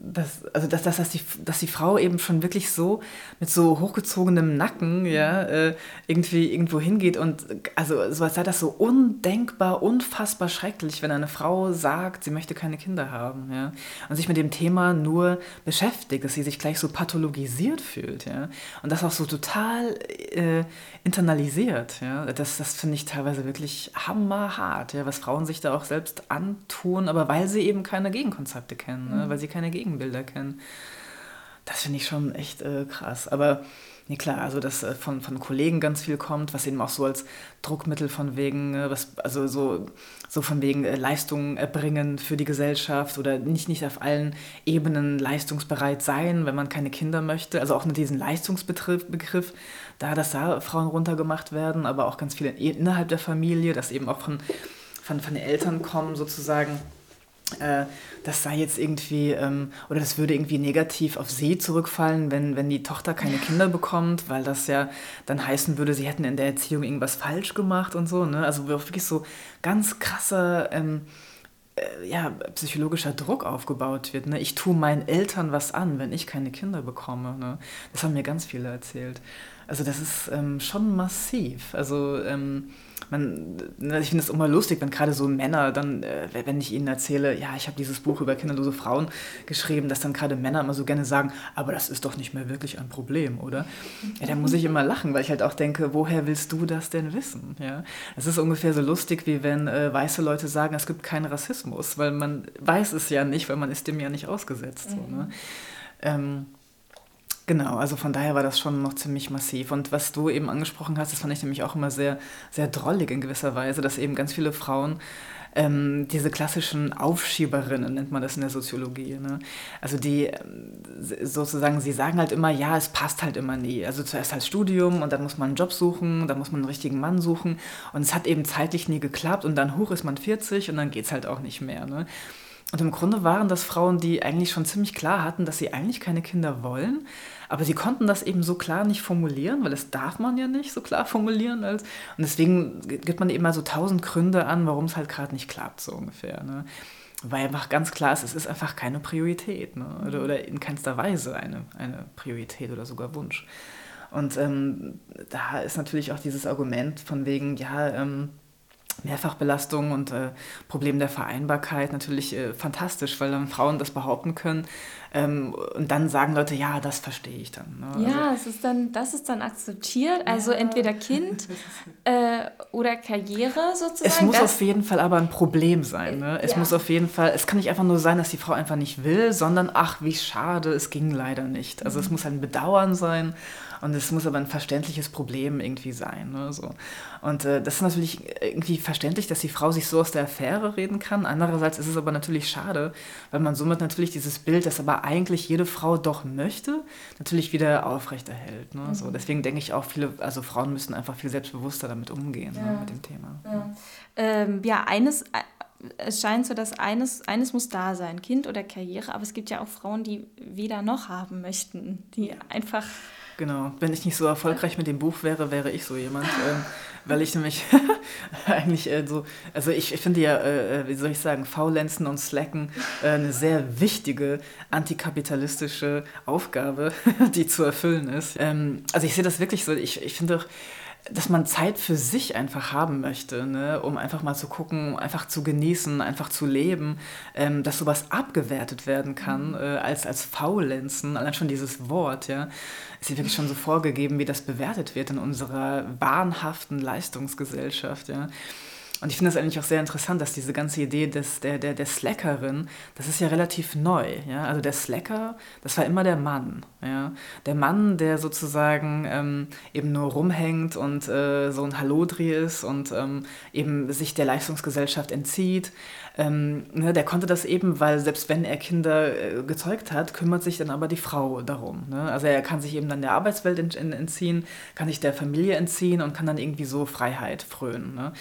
dass, also dass, dass, dass, die, dass die Frau eben schon wirklich so mit so hochgezogenem Nacken ja, äh, irgendwie irgendwo hingeht und also so als sei das so undenkbar, unfassbar schrecklich, wenn eine Frau sagt, sie möchte keine Kinder haben ja, und sich mit dem Thema nur beschäftigt, dass sie sich gleich so pathologisiert fühlt ja, und das auch so total äh, internalisiert. Ja, das, das finde ich teilweise wirklich hammerhart, ja, was Frauen sich da auch selbst antun, aber weil sie eben keine Gegenkonzepte kennen, ne, mhm. weil sie keine Gegenbilder kennen. Das finde ich schon echt äh, krass. Aber nee, klar, also dass äh, von, von Kollegen ganz viel kommt, was eben auch so als Druckmittel von wegen, äh, was, also so, so von wegen äh, Leistung erbringen für die Gesellschaft oder nicht, nicht auf allen Ebenen leistungsbereit sein, wenn man keine Kinder möchte. Also auch mit diesem Leistungsbegriff, Begriff, da, dass da Frauen runtergemacht werden, aber auch ganz viele innerhalb der Familie, dass eben auch von, von, von den Eltern kommen sozusagen äh, das sei jetzt irgendwie, ähm, oder das würde irgendwie negativ auf sie zurückfallen, wenn, wenn die Tochter keine Kinder bekommt, weil das ja dann heißen würde, sie hätten in der Erziehung irgendwas falsch gemacht und so. Ne? Also wirklich so ganz krasser ähm, äh, ja, psychologischer Druck aufgebaut wird. Ne? Ich tue meinen Eltern was an, wenn ich keine Kinder bekomme. Ne? Das haben mir ganz viele erzählt. Also das ist ähm, schon massiv. Also ähm, man, ich finde es immer lustig, wenn gerade so Männer dann, äh, wenn ich ihnen erzähle, ja, ich habe dieses Buch über kinderlose Frauen geschrieben, dass dann gerade Männer immer so gerne sagen, aber das ist doch nicht mehr wirklich ein Problem, oder? Ja, da muss ich immer lachen, weil ich halt auch denke, woher willst du das denn wissen? Ja, es ist ungefähr so lustig, wie wenn äh, weiße Leute sagen, es gibt keinen Rassismus, weil man weiß es ja nicht, weil man ist dem ja nicht ausgesetzt. Mhm. So, ne? ähm, Genau, also von daher war das schon noch ziemlich massiv. Und was du eben angesprochen hast, das fand ich nämlich auch immer sehr, sehr drollig in gewisser Weise, dass eben ganz viele Frauen ähm, diese klassischen Aufschieberinnen, nennt man das in der Soziologie. Ne? Also die ähm, sozusagen, sie sagen halt immer, ja, es passt halt immer nie. Also zuerst halt Studium und dann muss man einen Job suchen, dann muss man einen richtigen Mann suchen. Und es hat eben zeitlich nie geklappt und dann hoch ist man 40 und dann geht es halt auch nicht mehr. Ne? Und im Grunde waren das Frauen, die eigentlich schon ziemlich klar hatten, dass sie eigentlich keine Kinder wollen, aber sie konnten das eben so klar nicht formulieren, weil das darf man ja nicht so klar formulieren. Als, und deswegen gibt man eben mal so tausend Gründe an, warum es halt gerade nicht klappt, so ungefähr. Ne? Weil einfach ganz klar ist, es ist einfach keine Priorität ne? oder, oder in keinster Weise eine, eine Priorität oder sogar Wunsch. Und ähm, da ist natürlich auch dieses Argument von wegen, ja, ähm, Mehrfachbelastung und äh, Problem der Vereinbarkeit natürlich äh, fantastisch, weil dann Frauen das behaupten können ähm, und dann sagen Leute, ja, das verstehe ich dann. Ne? Ja, also, es ist dann, das ist dann akzeptiert, also ja. entweder Kind (laughs) äh, oder Karriere sozusagen. Es muss auf jeden Fall aber ein Problem sein. Ne? Es ja. muss auf jeden Fall, es kann nicht einfach nur sein, dass die Frau einfach nicht will, sondern ach, wie schade, es ging leider nicht. Also mhm. es muss ein Bedauern sein und es muss aber ein verständliches Problem irgendwie sein. Ne? So. Und äh, das ist natürlich irgendwie verständlich, dass die Frau sich so aus der Affäre reden kann. Andererseits ist es aber natürlich schade, weil man somit natürlich dieses Bild, das aber eigentlich jede Frau doch möchte, natürlich wieder aufrechterhält. Ne? Mhm. So, deswegen denke ich auch, viele, also Frauen müssen einfach viel selbstbewusster damit umgehen, ne, ja. ne, mit dem Thema. Ja, ähm, ja eines äh, es scheint so, dass eines, eines muss da sein, Kind oder Karriere, aber es gibt ja auch Frauen, die weder noch haben möchten, die einfach Genau, wenn ich nicht so erfolgreich mit dem Buch wäre, wäre ich so jemand, (laughs) ähm, weil ich nämlich (laughs) eigentlich äh, so, also ich, ich finde ja, äh, äh, wie soll ich sagen, Faulenzen und Slacken äh, eine sehr wichtige antikapitalistische Aufgabe, (laughs) die zu erfüllen ist. Ähm, also ich sehe das wirklich so, ich, ich finde doch, dass man Zeit für sich einfach haben möchte, ne? um einfach mal zu gucken, einfach zu genießen, einfach zu leben, ähm, dass sowas abgewertet werden kann mhm. äh, als, als Faulenzen, allein schon dieses Wort, ja, ist ja wirklich schon so vorgegeben, wie das bewertet wird in unserer wahnhaften Leistungsgesellschaft, ja. Und ich finde das eigentlich auch sehr interessant, dass diese ganze Idee des, der, der, der Slackerin, das ist ja relativ neu. Ja? Also der Slacker, das war immer der Mann. Ja? Der Mann, der sozusagen ähm, eben nur rumhängt und äh, so ein Hallodri ist und ähm, eben sich der Leistungsgesellschaft entzieht. Ähm, ne, der konnte das eben, weil selbst wenn er Kinder äh, gezeugt hat, kümmert sich dann aber die Frau darum. Ne? Also er kann sich eben dann der Arbeitswelt ent entziehen, kann sich der Familie entziehen und kann dann irgendwie so Freiheit frönen. Ne?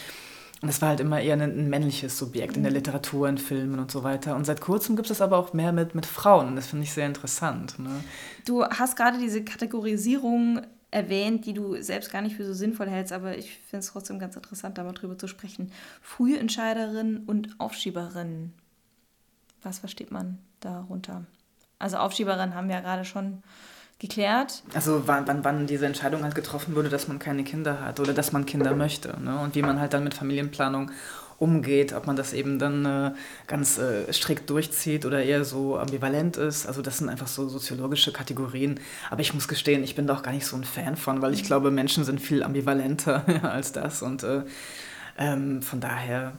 Und es war halt immer eher ein, ein, männliches Subjekt in der mhm. Literatur, in Filmen und so weiter. Und seit kurzem gibt es aber auch mehr mit, mit Frauen. Und das finde ich sehr interessant. Ne? Du hast gerade diese Kategorisierung erwähnt, die du selbst gar nicht für so sinnvoll hältst, aber ich finde es trotzdem ganz interessant, da mal drüber zu sprechen. Frühentscheiderin und Aufschieberin. Was versteht man darunter? Also Aufschieberin haben wir ja gerade schon geklärt. Also wann, wann, wann diese Entscheidung halt getroffen wurde, dass man keine Kinder hat oder dass man Kinder möchte. Ne? Und wie man halt dann mit Familienplanung umgeht, ob man das eben dann äh, ganz äh, strikt durchzieht oder eher so ambivalent ist. Also das sind einfach so soziologische Kategorien. Aber ich muss gestehen, ich bin da auch gar nicht so ein Fan von, weil ich glaube, Menschen sind viel ambivalenter (laughs) als das. Und äh, ähm, von daher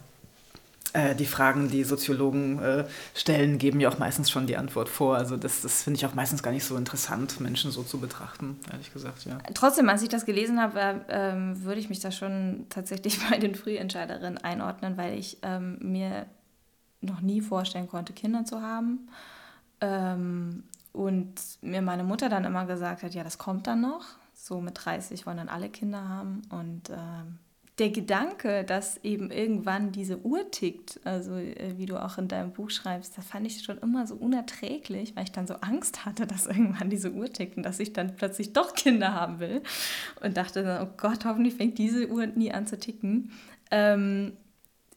äh, die Fragen, die Soziologen äh, stellen, geben ja auch meistens schon die Antwort vor. Also das, das finde ich auch meistens gar nicht so interessant, Menschen so zu betrachten, ehrlich gesagt, ja. Trotzdem, als ich das gelesen habe, ähm, würde ich mich da schon tatsächlich (laughs) bei den Frühentscheiderinnen einordnen, weil ich ähm, mir noch nie vorstellen konnte, Kinder zu haben. Ähm, und mir meine Mutter dann immer gesagt hat, ja, das kommt dann noch. So mit 30 wollen dann alle Kinder haben. Und ähm, der Gedanke, dass eben irgendwann diese Uhr tickt, also äh, wie du auch in deinem Buch schreibst, das fand ich schon immer so unerträglich, weil ich dann so Angst hatte, dass irgendwann diese Uhr tickt und dass ich dann plötzlich doch Kinder haben will. Und dachte dann, oh Gott, hoffentlich fängt diese Uhr nie an zu ticken. Ähm,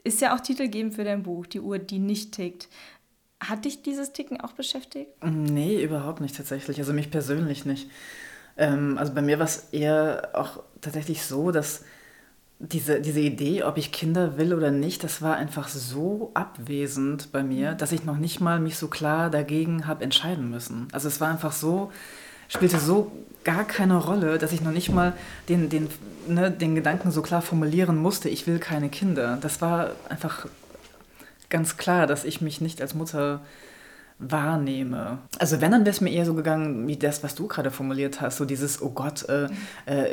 ist ja auch titelgebend für dein Buch, die Uhr, die nicht tickt. Hat dich dieses Ticken auch beschäftigt? Nee, überhaupt nicht tatsächlich. Also mich persönlich nicht. Ähm, also bei mir war es eher auch tatsächlich so, dass diese, diese Idee, ob ich Kinder will oder nicht, das war einfach so abwesend bei mir, mhm. dass ich noch nicht mal mich so klar dagegen habe entscheiden müssen. Also es war einfach so, spielte so gar keine Rolle, dass ich noch nicht mal den, den, ne, den Gedanken so klar formulieren musste, ich will keine Kinder. Das war einfach ganz klar, dass ich mich nicht als Mutter wahrnehme. Also wenn, dann wäre es mir eher so gegangen, wie das, was du gerade formuliert hast, so dieses, oh Gott, äh, äh,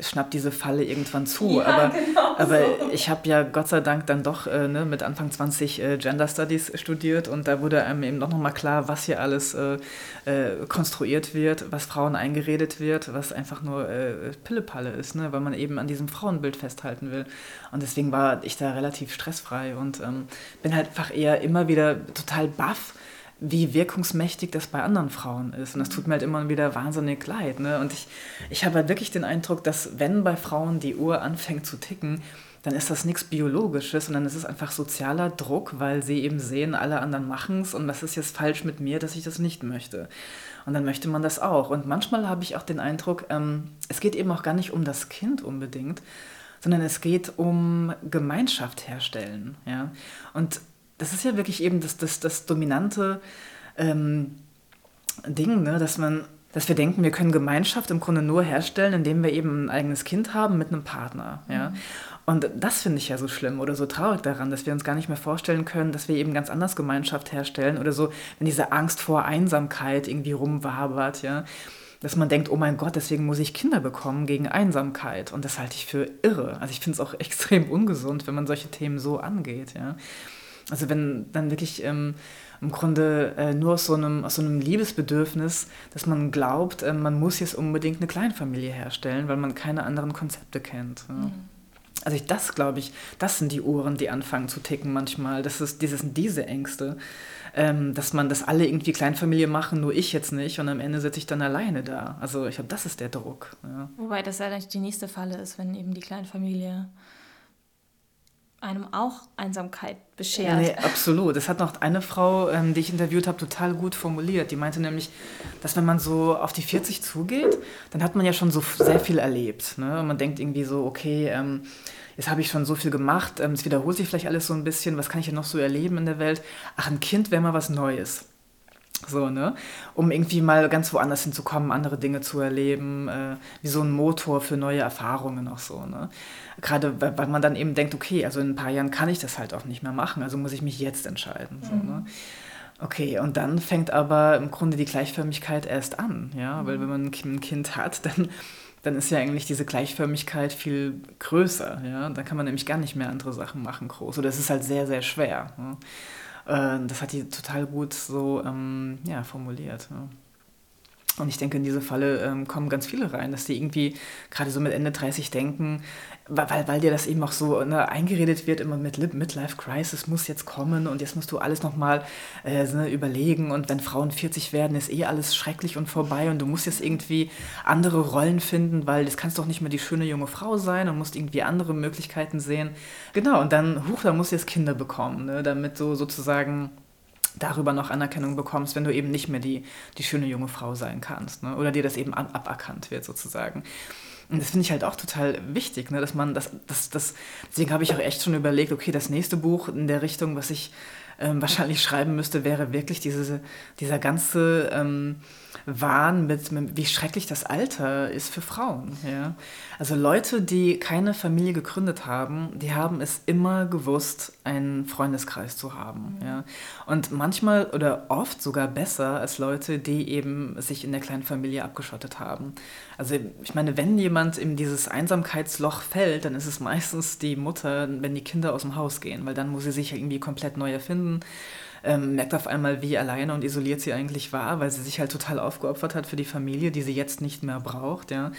schnappt diese Falle irgendwann zu. Ja, aber genau aber so. ich habe ja Gott sei Dank dann doch äh, ne, mit Anfang 20 äh, Gender Studies studiert und da wurde einem eben doch nochmal klar, was hier alles äh, äh, konstruiert wird, was Frauen eingeredet wird, was einfach nur Pillepalle ist, ne, weil man eben an diesem Frauenbild festhalten will. Und deswegen war ich da relativ stressfrei und ähm, bin halt einfach eher immer wieder total baff, wie wirkungsmächtig das bei anderen Frauen ist. Und das tut mir halt immer wieder wahnsinnig leid. Ne? Und ich, ich habe halt wirklich den Eindruck, dass wenn bei Frauen die Uhr anfängt zu ticken, dann ist das nichts Biologisches, sondern es ist einfach sozialer Druck, weil sie eben sehen, alle anderen machen es und was ist jetzt falsch mit mir, dass ich das nicht möchte. Und dann möchte man das auch. Und manchmal habe ich auch den Eindruck, ähm, es geht eben auch gar nicht um das Kind unbedingt, sondern es geht um Gemeinschaft herstellen. Ja? Und das ist ja wirklich eben das, das, das dominante ähm, Ding, ne? dass man dass wir denken, wir können Gemeinschaft im Grunde nur herstellen, indem wir eben ein eigenes Kind haben mit einem Partner. Ja? Mhm. Und das finde ich ja so schlimm oder so traurig daran, dass wir uns gar nicht mehr vorstellen können, dass wir eben ganz anders Gemeinschaft herstellen oder so, wenn diese Angst vor Einsamkeit irgendwie rumwabert, ja dass man denkt, oh mein Gott, deswegen muss ich Kinder bekommen gegen Einsamkeit. Und das halte ich für irre. Also ich finde es auch (laughs) extrem ungesund, wenn man solche Themen so angeht. Ja. Also wenn dann wirklich ähm, im Grunde äh, nur aus so, einem, aus so einem Liebesbedürfnis, dass man glaubt, äh, man muss jetzt unbedingt eine Kleinfamilie herstellen, weil man keine anderen Konzepte kennt. Ja. Mhm. Also ich, das glaube ich, das sind die Uhren, die anfangen zu ticken manchmal. Das ist dieses, diese Ängste, ähm, dass man das alle irgendwie Kleinfamilie machen, nur ich jetzt nicht und am Ende sitze ich dann alleine da. Also ich glaube, das ist der Druck. Ja. Wobei das ja eigentlich die nächste Falle ist, wenn eben die Kleinfamilie einem auch Einsamkeit beschert. Nee, absolut. Das hat noch eine Frau, ähm, die ich interviewt habe, total gut formuliert. Die meinte nämlich, dass wenn man so auf die 40 zugeht, dann hat man ja schon so sehr viel erlebt. Ne? Und man denkt irgendwie so, okay, ähm, jetzt habe ich schon so viel gemacht, ähm, es wiederholt sich vielleicht alles so ein bisschen, was kann ich ja noch so erleben in der Welt? Ach, ein Kind wäre mal was Neues. So, ne? Um irgendwie mal ganz woanders hinzukommen, andere Dinge zu erleben, äh, wie so ein Motor für neue Erfahrungen auch so, ne? Gerade weil man dann eben denkt, okay, also in ein paar Jahren kann ich das halt auch nicht mehr machen, also muss ich mich jetzt entscheiden. So, mhm. ne? Okay, und dann fängt aber im Grunde die Gleichförmigkeit erst an, ja, mhm. weil wenn man ein Kind hat, (laughs) dann, dann ist ja eigentlich diese Gleichförmigkeit viel größer, ja, dann kann man nämlich gar nicht mehr andere Sachen machen groß oder es ist halt sehr, sehr schwer. Ja? Äh, das hat die total gut so ähm, ja, formuliert. Ja. Und ich denke, in diese Falle ähm, kommen ganz viele rein, dass die irgendwie gerade so mit Ende 30 denken, weil, weil dir das eben auch so ne, eingeredet wird, immer mit Midlife Crisis muss jetzt kommen und jetzt musst du alles nochmal äh, ne, überlegen und wenn Frauen 40 werden, ist eh alles schrecklich und vorbei und du musst jetzt irgendwie andere Rollen finden, weil das kannst doch nicht mehr die schöne junge Frau sein und musst irgendwie andere Möglichkeiten sehen. Genau, und dann, huch, da musst du jetzt Kinder bekommen, ne, damit du sozusagen darüber noch Anerkennung bekommst, wenn du eben nicht mehr die, die schöne junge Frau sein kannst ne? oder dir das eben aberkannt wird sozusagen. Und das finde ich halt auch total wichtig, ne? dass man das, das, das deswegen habe ich auch echt schon überlegt, okay, das nächste Buch in der Richtung, was ich ähm, wahrscheinlich schreiben müsste, wäre wirklich diese, dieser ganze ähm, Wahn mit, mit, wie schrecklich das Alter ist für Frauen. Ja? Also Leute, die keine Familie gegründet haben, die haben es immer gewusst, einen Freundeskreis zu haben. Mhm. Ja? Und manchmal oder oft sogar besser als Leute, die eben sich in der kleinen Familie abgeschottet haben. Also ich meine, wenn jemand in dieses Einsamkeitsloch fällt, dann ist es meistens die Mutter, wenn die Kinder aus dem Haus gehen, weil dann muss sie sich irgendwie komplett neu erfinden ähm, merkt auf einmal, wie alleine und isoliert sie eigentlich war, weil sie sich halt total aufgeopfert hat für die Familie, die sie jetzt nicht mehr braucht, ja.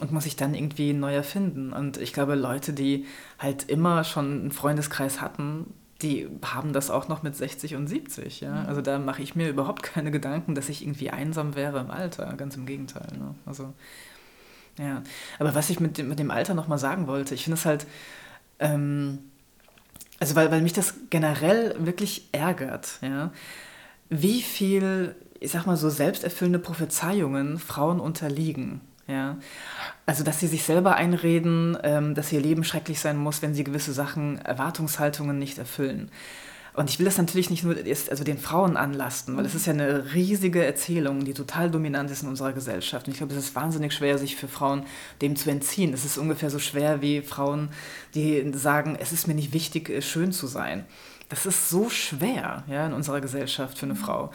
Und muss sich dann irgendwie neu erfinden. Und ich glaube, Leute, die halt immer schon einen Freundeskreis hatten, die haben das auch noch mit 60 und 70. Ja? Mhm. Also da mache ich mir überhaupt keine Gedanken, dass ich irgendwie einsam wäre im Alter. Ganz im Gegenteil. Ne? Also, ja. Aber was ich mit dem, mit dem Alter nochmal sagen wollte, ich finde es halt. Ähm, also weil, weil mich das generell wirklich ärgert, ja, wie viel, ich sag mal so, selbsterfüllende Prophezeiungen Frauen unterliegen. Ja, also dass sie sich selber einreden, ähm, dass ihr Leben schrecklich sein muss, wenn sie gewisse Sachen, Erwartungshaltungen nicht erfüllen. Und ich will das natürlich nicht nur also den Frauen anlasten, weil es ist ja eine riesige Erzählung, die total dominant ist in unserer Gesellschaft. Und ich glaube, es ist wahnsinnig schwer, sich für Frauen dem zu entziehen. Es ist ungefähr so schwer wie Frauen, die sagen, es ist mir nicht wichtig, äh, schön zu sein. Das ist so schwer ja, in unserer Gesellschaft für eine Frau.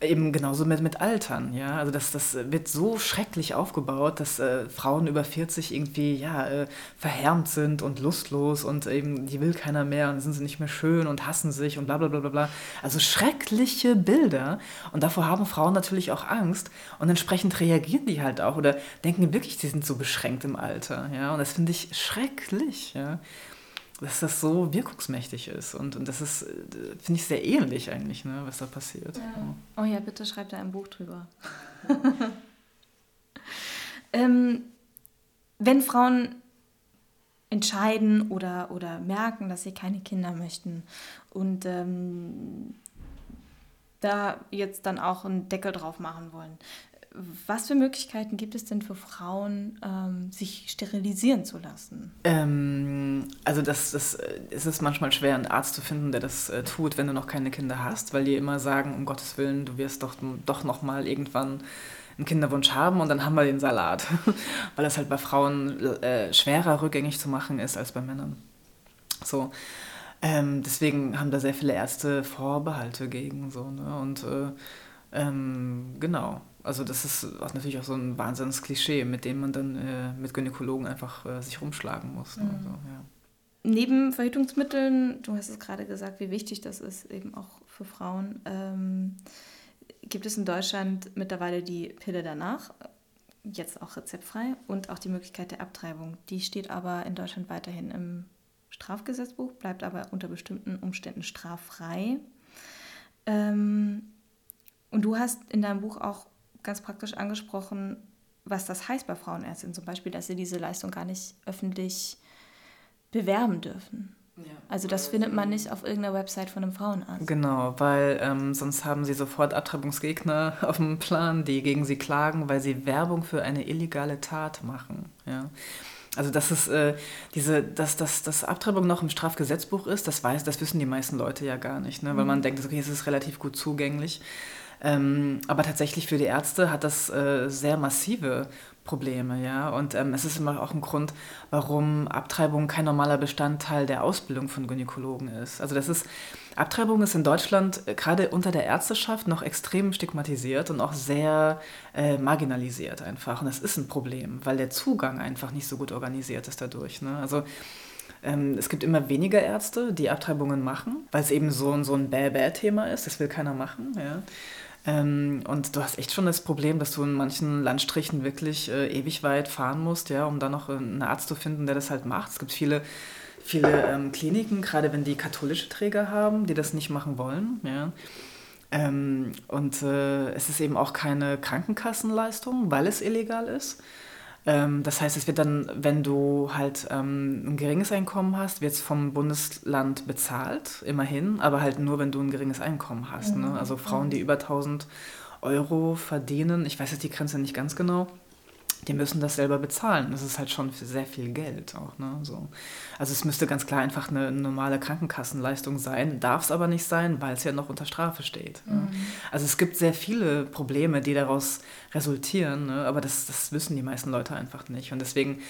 Eben genauso mit, mit Altern, ja. Also das, das wird so schrecklich aufgebaut, dass äh, Frauen über 40 irgendwie ja, äh, verhärmt sind und lustlos und eben die will keiner mehr und sind sie nicht mehr schön und hassen sich und bla bla bla bla bla. Also schreckliche Bilder und davor haben Frauen natürlich auch Angst und entsprechend reagieren die halt auch oder denken wirklich, die sind so beschränkt im Alter, ja. Und das finde ich schrecklich, ja dass das so wirkungsmächtig ist. Und, und das ist, finde ich, sehr ähnlich eigentlich, ne, was da passiert. Ja. Oh ja, bitte schreibt da ein Buch drüber. (laughs) ähm, wenn Frauen entscheiden oder, oder merken, dass sie keine Kinder möchten und ähm, da jetzt dann auch einen Deckel drauf machen wollen, was für Möglichkeiten gibt es denn für Frauen, ähm, sich sterilisieren zu lassen? Ähm, also das, das äh, ist es manchmal schwer, einen Arzt zu finden, der das äh, tut, wenn du noch keine Kinder hast, weil die immer sagen, um Gottes Willen, du wirst doch, doch noch mal irgendwann einen Kinderwunsch haben und dann haben wir den Salat. (laughs) weil das halt bei Frauen äh, schwerer rückgängig zu machen ist als bei Männern. So. Ähm, deswegen haben da sehr viele Ärzte Vorbehalte gegen so. Ne? Und äh, ähm, genau. Also das ist natürlich auch so ein Wahnsinns-Klischee, mit dem man dann äh, mit Gynäkologen einfach äh, sich rumschlagen muss. Ne? Mhm. Also, ja. Neben Verhütungsmitteln, du hast es gerade gesagt, wie wichtig das ist, eben auch für Frauen, ähm, gibt es in Deutschland mittlerweile die Pille danach, jetzt auch rezeptfrei, und auch die Möglichkeit der Abtreibung. Die steht aber in Deutschland weiterhin im Strafgesetzbuch, bleibt aber unter bestimmten Umständen straffrei. Ähm, und du hast in deinem Buch auch ganz praktisch angesprochen, was das heißt bei Frauenärztinnen zum Beispiel, dass sie diese Leistung gar nicht öffentlich bewerben dürfen. Ja. Also das findet man nicht auf irgendeiner Website von einem Frauenarzt. Genau, weil ähm, sonst haben sie sofort Abtreibungsgegner (laughs) auf dem Plan, die gegen sie klagen, weil sie Werbung für eine illegale Tat machen. Ja. Also dass es äh, diese, dass, dass, dass Abtreibung noch im Strafgesetzbuch ist, das weiß, das wissen die meisten Leute ja gar nicht, ne? weil mhm. man denkt, okay, es ist relativ gut zugänglich. Ähm, aber tatsächlich für die Ärzte hat das äh, sehr massive Probleme, ja. Und ähm, es ist immer auch ein Grund, warum Abtreibung kein normaler Bestandteil der Ausbildung von Gynäkologen ist. Also das ist, Abtreibung ist in Deutschland äh, gerade unter der Ärzteschaft noch extrem stigmatisiert und auch sehr äh, marginalisiert einfach. Und das ist ein Problem, weil der Zugang einfach nicht so gut organisiert ist dadurch. Ne? Also ähm, es gibt immer weniger Ärzte, die Abtreibungen machen, weil es eben so, so ein Bäh-Bäh-Thema ist. Das will keiner machen. Ja. Ähm, und du hast echt schon das Problem, dass du in manchen Landstrichen wirklich äh, ewig weit fahren musst, ja, um dann noch einen Arzt zu finden, der das halt macht. Es gibt viele, viele ähm, Kliniken, gerade wenn die katholische Träger haben, die das nicht machen wollen. Ja. Ähm, und äh, es ist eben auch keine Krankenkassenleistung, weil es illegal ist. Ähm, das heißt, es wird dann, wenn du halt ähm, ein geringes Einkommen hast, wird es vom Bundesland bezahlt, immerhin, aber halt nur, wenn du ein geringes Einkommen hast. Ne? Mhm. Ne? Also Frauen, die über 1000 Euro verdienen, ich weiß jetzt die Grenze nicht ganz genau, die müssen das selber bezahlen. Das ist halt schon sehr viel Geld auch. Ne? So. Also es müsste ganz klar einfach eine normale Krankenkassenleistung sein, darf es aber nicht sein, weil es ja noch unter Strafe steht. Mhm. Ne? Also es gibt sehr viele Probleme, die daraus resultieren, ne? aber das, das wissen die meisten Leute einfach nicht. Und deswegen,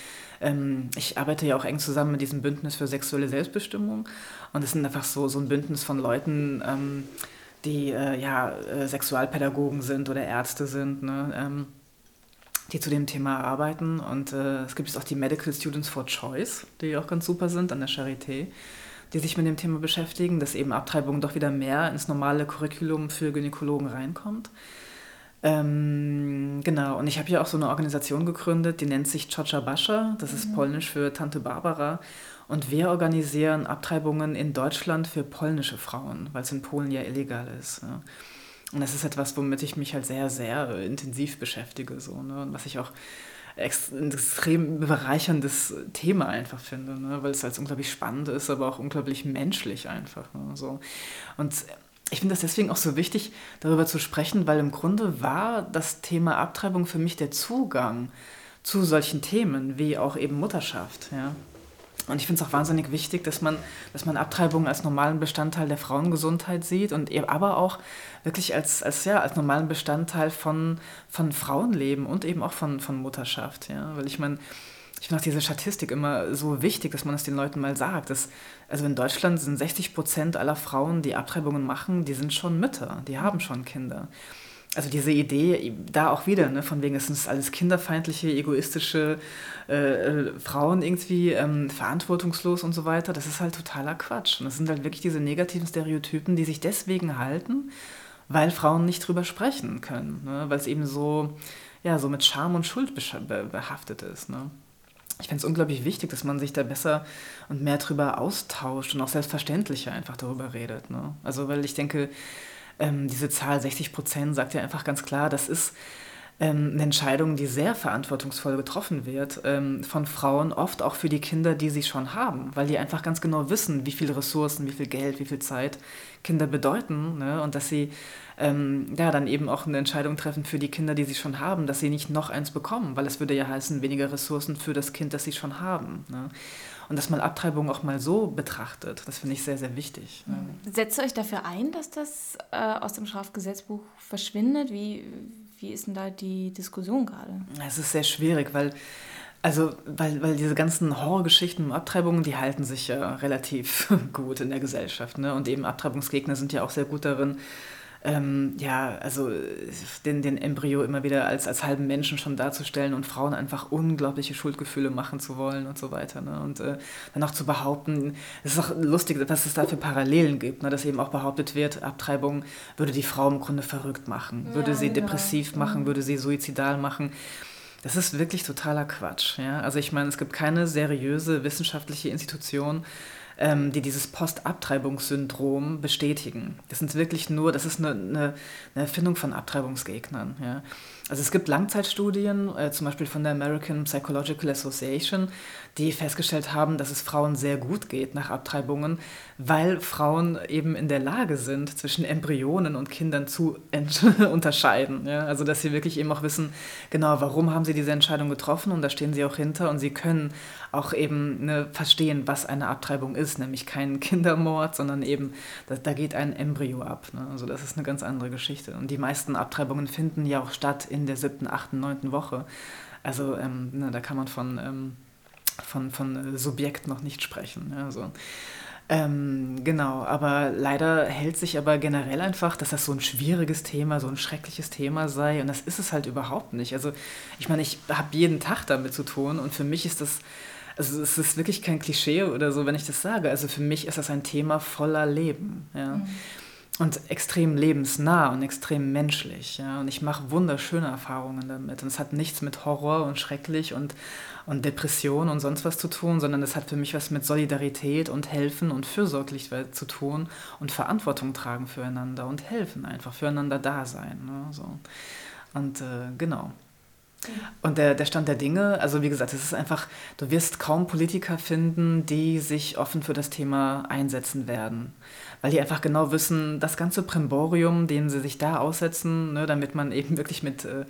ähm, ich arbeite ja auch eng zusammen mit diesem Bündnis für sexuelle Selbstbestimmung und es sind einfach so, so ein Bündnis von Leuten, ähm, die äh, ja äh, Sexualpädagogen sind oder Ärzte sind. Ne? Ähm, die zu dem Thema arbeiten. Und äh, es gibt jetzt auch die Medical Students for Choice, die auch ganz super sind an der Charité, die sich mit dem Thema beschäftigen, dass eben Abtreibung doch wieder mehr ins normale Curriculum für Gynäkologen reinkommt. Ähm, genau, und ich habe hier auch so eine Organisation gegründet, die nennt sich Ciocia Bascha, das ist mhm. polnisch für Tante Barbara. Und wir organisieren Abtreibungen in Deutschland für polnische Frauen, weil es in Polen ja illegal ist. Ja. Und das ist etwas, womit ich mich halt sehr, sehr äh, intensiv beschäftige. So, ne? Und was ich auch ein extrem bereicherndes Thema einfach finde, ne? weil es halt unglaublich spannend ist, aber auch unglaublich menschlich einfach. Ne? So. Und ich finde das deswegen auch so wichtig, darüber zu sprechen, weil im Grunde war das Thema Abtreibung für mich der Zugang zu solchen Themen wie auch eben Mutterschaft. Ja? Und ich finde es auch wahnsinnig wichtig, dass man, dass man Abtreibung als normalen Bestandteil der Frauengesundheit sieht und eben aber auch wirklich als, als, ja, als normalen Bestandteil von, von Frauenleben und eben auch von, von Mutterschaft. Ja? Weil ich meine, ich finde auch diese Statistik immer so wichtig, dass man es den Leuten mal sagt. Dass, also in Deutschland sind 60 Prozent aller Frauen, die Abtreibungen machen, die sind schon Mütter, die haben schon Kinder also diese Idee, da auch wieder, ne, von wegen, es sind alles kinderfeindliche, egoistische äh, äh, Frauen irgendwie, ähm, verantwortungslos und so weiter, das ist halt totaler Quatsch. Und das sind halt wirklich diese negativen Stereotypen, die sich deswegen halten, weil Frauen nicht drüber sprechen können, ne, weil es eben so, ja, so mit Scham und Schuld behaftet ist. Ne. Ich finde es unglaublich wichtig, dass man sich da besser und mehr drüber austauscht und auch selbstverständlicher einfach darüber redet. Ne? Also, weil ich denke, ähm, diese Zahl 60 Prozent sagt ja einfach ganz klar, das ist ähm, eine Entscheidung, die sehr verantwortungsvoll getroffen wird ähm, von Frauen, oft auch für die Kinder, die sie schon haben, weil die einfach ganz genau wissen, wie viele Ressourcen, wie viel Geld, wie viel Zeit Kinder bedeuten ne? und dass sie ähm, ja, dann eben auch eine Entscheidung treffen für die Kinder, die sie schon haben, dass sie nicht noch eins bekommen, weil es würde ja heißen, weniger Ressourcen für das Kind, das sie schon haben. Ne? Und dass man Abtreibung auch mal so betrachtet, das finde ich sehr, sehr wichtig. Mhm. Setzt ihr euch dafür ein, dass das äh, aus dem Strafgesetzbuch verschwindet? Wie, wie ist denn da die Diskussion gerade? Es ist sehr schwierig, weil also, weil, weil diese ganzen Horrorgeschichten um Abtreibungen, die halten sich ja relativ (laughs) gut in der Gesellschaft. Ne? Und eben Abtreibungsgegner sind ja auch sehr gut darin, ähm, ja, also den, den Embryo immer wieder als, als halben Menschen schon darzustellen und Frauen einfach unglaubliche Schuldgefühle machen zu wollen und so weiter. Ne? Und äh, dann auch zu behaupten, es ist auch lustig, dass es dafür Parallelen gibt, ne? dass eben auch behauptet wird, Abtreibung würde die Frau im Grunde verrückt machen, ja, würde sie genau. depressiv machen, mhm. würde sie suizidal machen. Das ist wirklich totaler Quatsch. Ja? Also ich meine, es gibt keine seriöse wissenschaftliche Institution, ähm, die dieses Postabtreibungssyndrom bestätigen. Das sind wirklich nur, das ist eine, eine, eine Erfindung von Abtreibungsgegnern. Ja. also es gibt Langzeitstudien, äh, zum Beispiel von der American Psychological Association, die festgestellt haben, dass es Frauen sehr gut geht nach Abtreibungen, weil Frauen eben in der Lage sind, zwischen Embryonen und Kindern zu (laughs) unterscheiden. Ja? Also dass sie wirklich eben auch wissen, genau, warum haben sie diese Entscheidung getroffen und da stehen sie auch hinter und sie können auch eben ne, verstehen, was eine Abtreibung ist, nämlich kein (laughs) Kindermord, sondern eben, da, da geht ein Embryo ab. Ne? Also das ist eine ganz andere Geschichte. Und die meisten Abtreibungen finden ja auch statt in der siebten, achten, neunten Woche. Also ähm, ne, da kann man von, ähm, von, von Subjekt noch nicht sprechen. Ja. Ähm, genau, aber leider hält sich aber generell einfach, dass das so ein schwieriges Thema, so ein schreckliches Thema sei und das ist es halt überhaupt nicht. Also ich meine, ich habe jeden Tag damit zu tun und für mich ist das, also es ist wirklich kein Klischee oder so, wenn ich das sage. Also für mich ist das ein Thema voller Leben. Ja. Mhm und extrem lebensnah und extrem menschlich. Ja? Und ich mache wunderschöne Erfahrungen damit. Und es hat nichts mit Horror und schrecklich und, und Depression und sonst was zu tun, sondern es hat für mich was mit Solidarität und Helfen und Fürsorglichkeit zu tun und Verantwortung tragen füreinander und helfen einfach, füreinander da sein. Ne? So. Und äh, genau. Und der, der Stand der Dinge, also wie gesagt, es ist einfach, du wirst kaum Politiker finden, die sich offen für das Thema einsetzen werden weil die einfach genau wissen, das ganze Primborium, dem sie sich da aussetzen, ne, damit man eben wirklich mit, äh,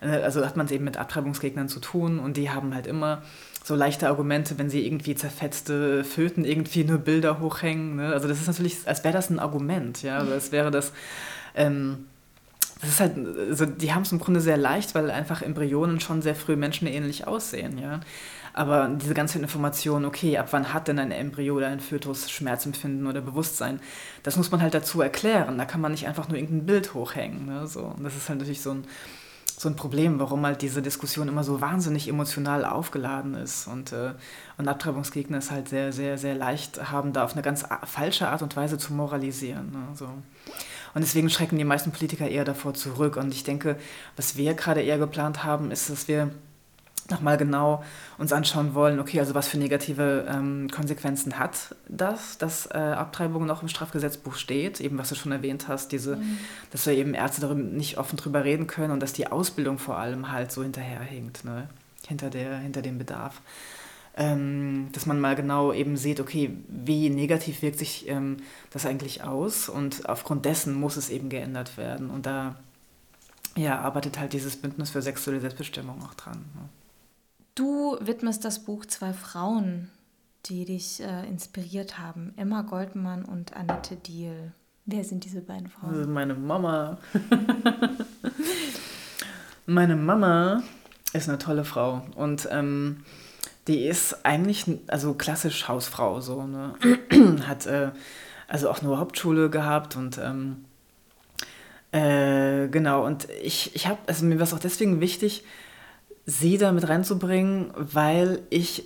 äh also hat man es eben mit Abtreibungsgegnern zu tun und die haben halt immer so leichte Argumente, wenn sie irgendwie zerfetzte Föten irgendwie nur Bilder hochhängen. Ne? Also das ist natürlich, als wäre das ein Argument, ja, also als wäre das... Ähm, das ist halt, also die haben es im Grunde sehr leicht, weil einfach Embryonen schon sehr früh menschenähnlich aussehen, ja. Aber diese ganze Information, okay, ab wann hat denn ein Embryo oder ein Fötus Schmerzempfinden oder Bewusstsein, das muss man halt dazu erklären. Da kann man nicht einfach nur irgendein Bild hochhängen. Ne? So. Und das ist halt natürlich so ein, so ein Problem, warum halt diese Diskussion immer so wahnsinnig emotional aufgeladen ist. Und, äh, und Abtreibungsgegner es halt sehr, sehr, sehr leicht haben, da auf eine ganz falsche Art und Weise zu moralisieren. Ne? So. Und deswegen schrecken die meisten Politiker eher davor zurück. Und ich denke, was wir gerade eher geplant haben, ist, dass wir nochmal genau uns anschauen wollen, okay, also was für negative ähm, Konsequenzen hat das, dass äh, Abtreibung noch im Strafgesetzbuch steht, eben was du schon erwähnt hast, diese, mhm. dass wir eben Ärzte darüber nicht offen drüber reden können und dass die Ausbildung vor allem halt so hinterherhinkt, ne? hinter, der, hinter dem Bedarf. Ähm, dass man mal genau eben sieht, okay, wie negativ wirkt sich ähm, das eigentlich aus und aufgrund dessen muss es eben geändert werden. Und da ja, arbeitet halt dieses Bündnis für sexuelle Selbstbestimmung auch dran. Ne? Du widmest das Buch zwei Frauen, die dich äh, inspiriert haben. Emma Goldmann und Annette Diel. Wer sind diese beiden Frauen? Das ist meine Mama. (laughs) meine Mama ist eine tolle Frau und ähm, die ist eigentlich also klassisch Hausfrau so ne? (clears throat) hat äh, also auch eine Hauptschule gehabt und ähm, äh, genau und ich ich habe also mir war es auch deswegen wichtig sie da mit reinzubringen, weil ich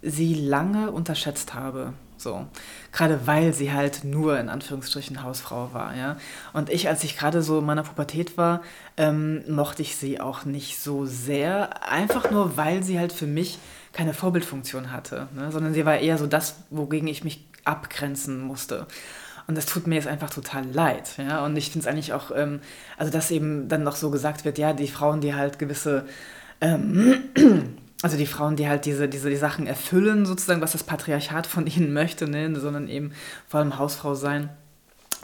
sie lange unterschätzt habe. So. Gerade weil sie halt nur in Anführungsstrichen Hausfrau war, ja. Und ich, als ich gerade so in meiner Pubertät war, ähm, mochte ich sie auch nicht so sehr. Einfach nur, weil sie halt für mich keine Vorbildfunktion hatte, ne? sondern sie war eher so das, wogegen ich mich abgrenzen musste. Und das tut mir jetzt einfach total leid. Ja? Und ich finde es eigentlich auch, ähm, also dass eben dann noch so gesagt wird, ja, die Frauen, die halt gewisse ähm, also die Frauen, die halt diese, diese die Sachen erfüllen, sozusagen, was das Patriarchat von (laughs) ihnen möchte, ne, sondern eben vor allem Hausfrau sein,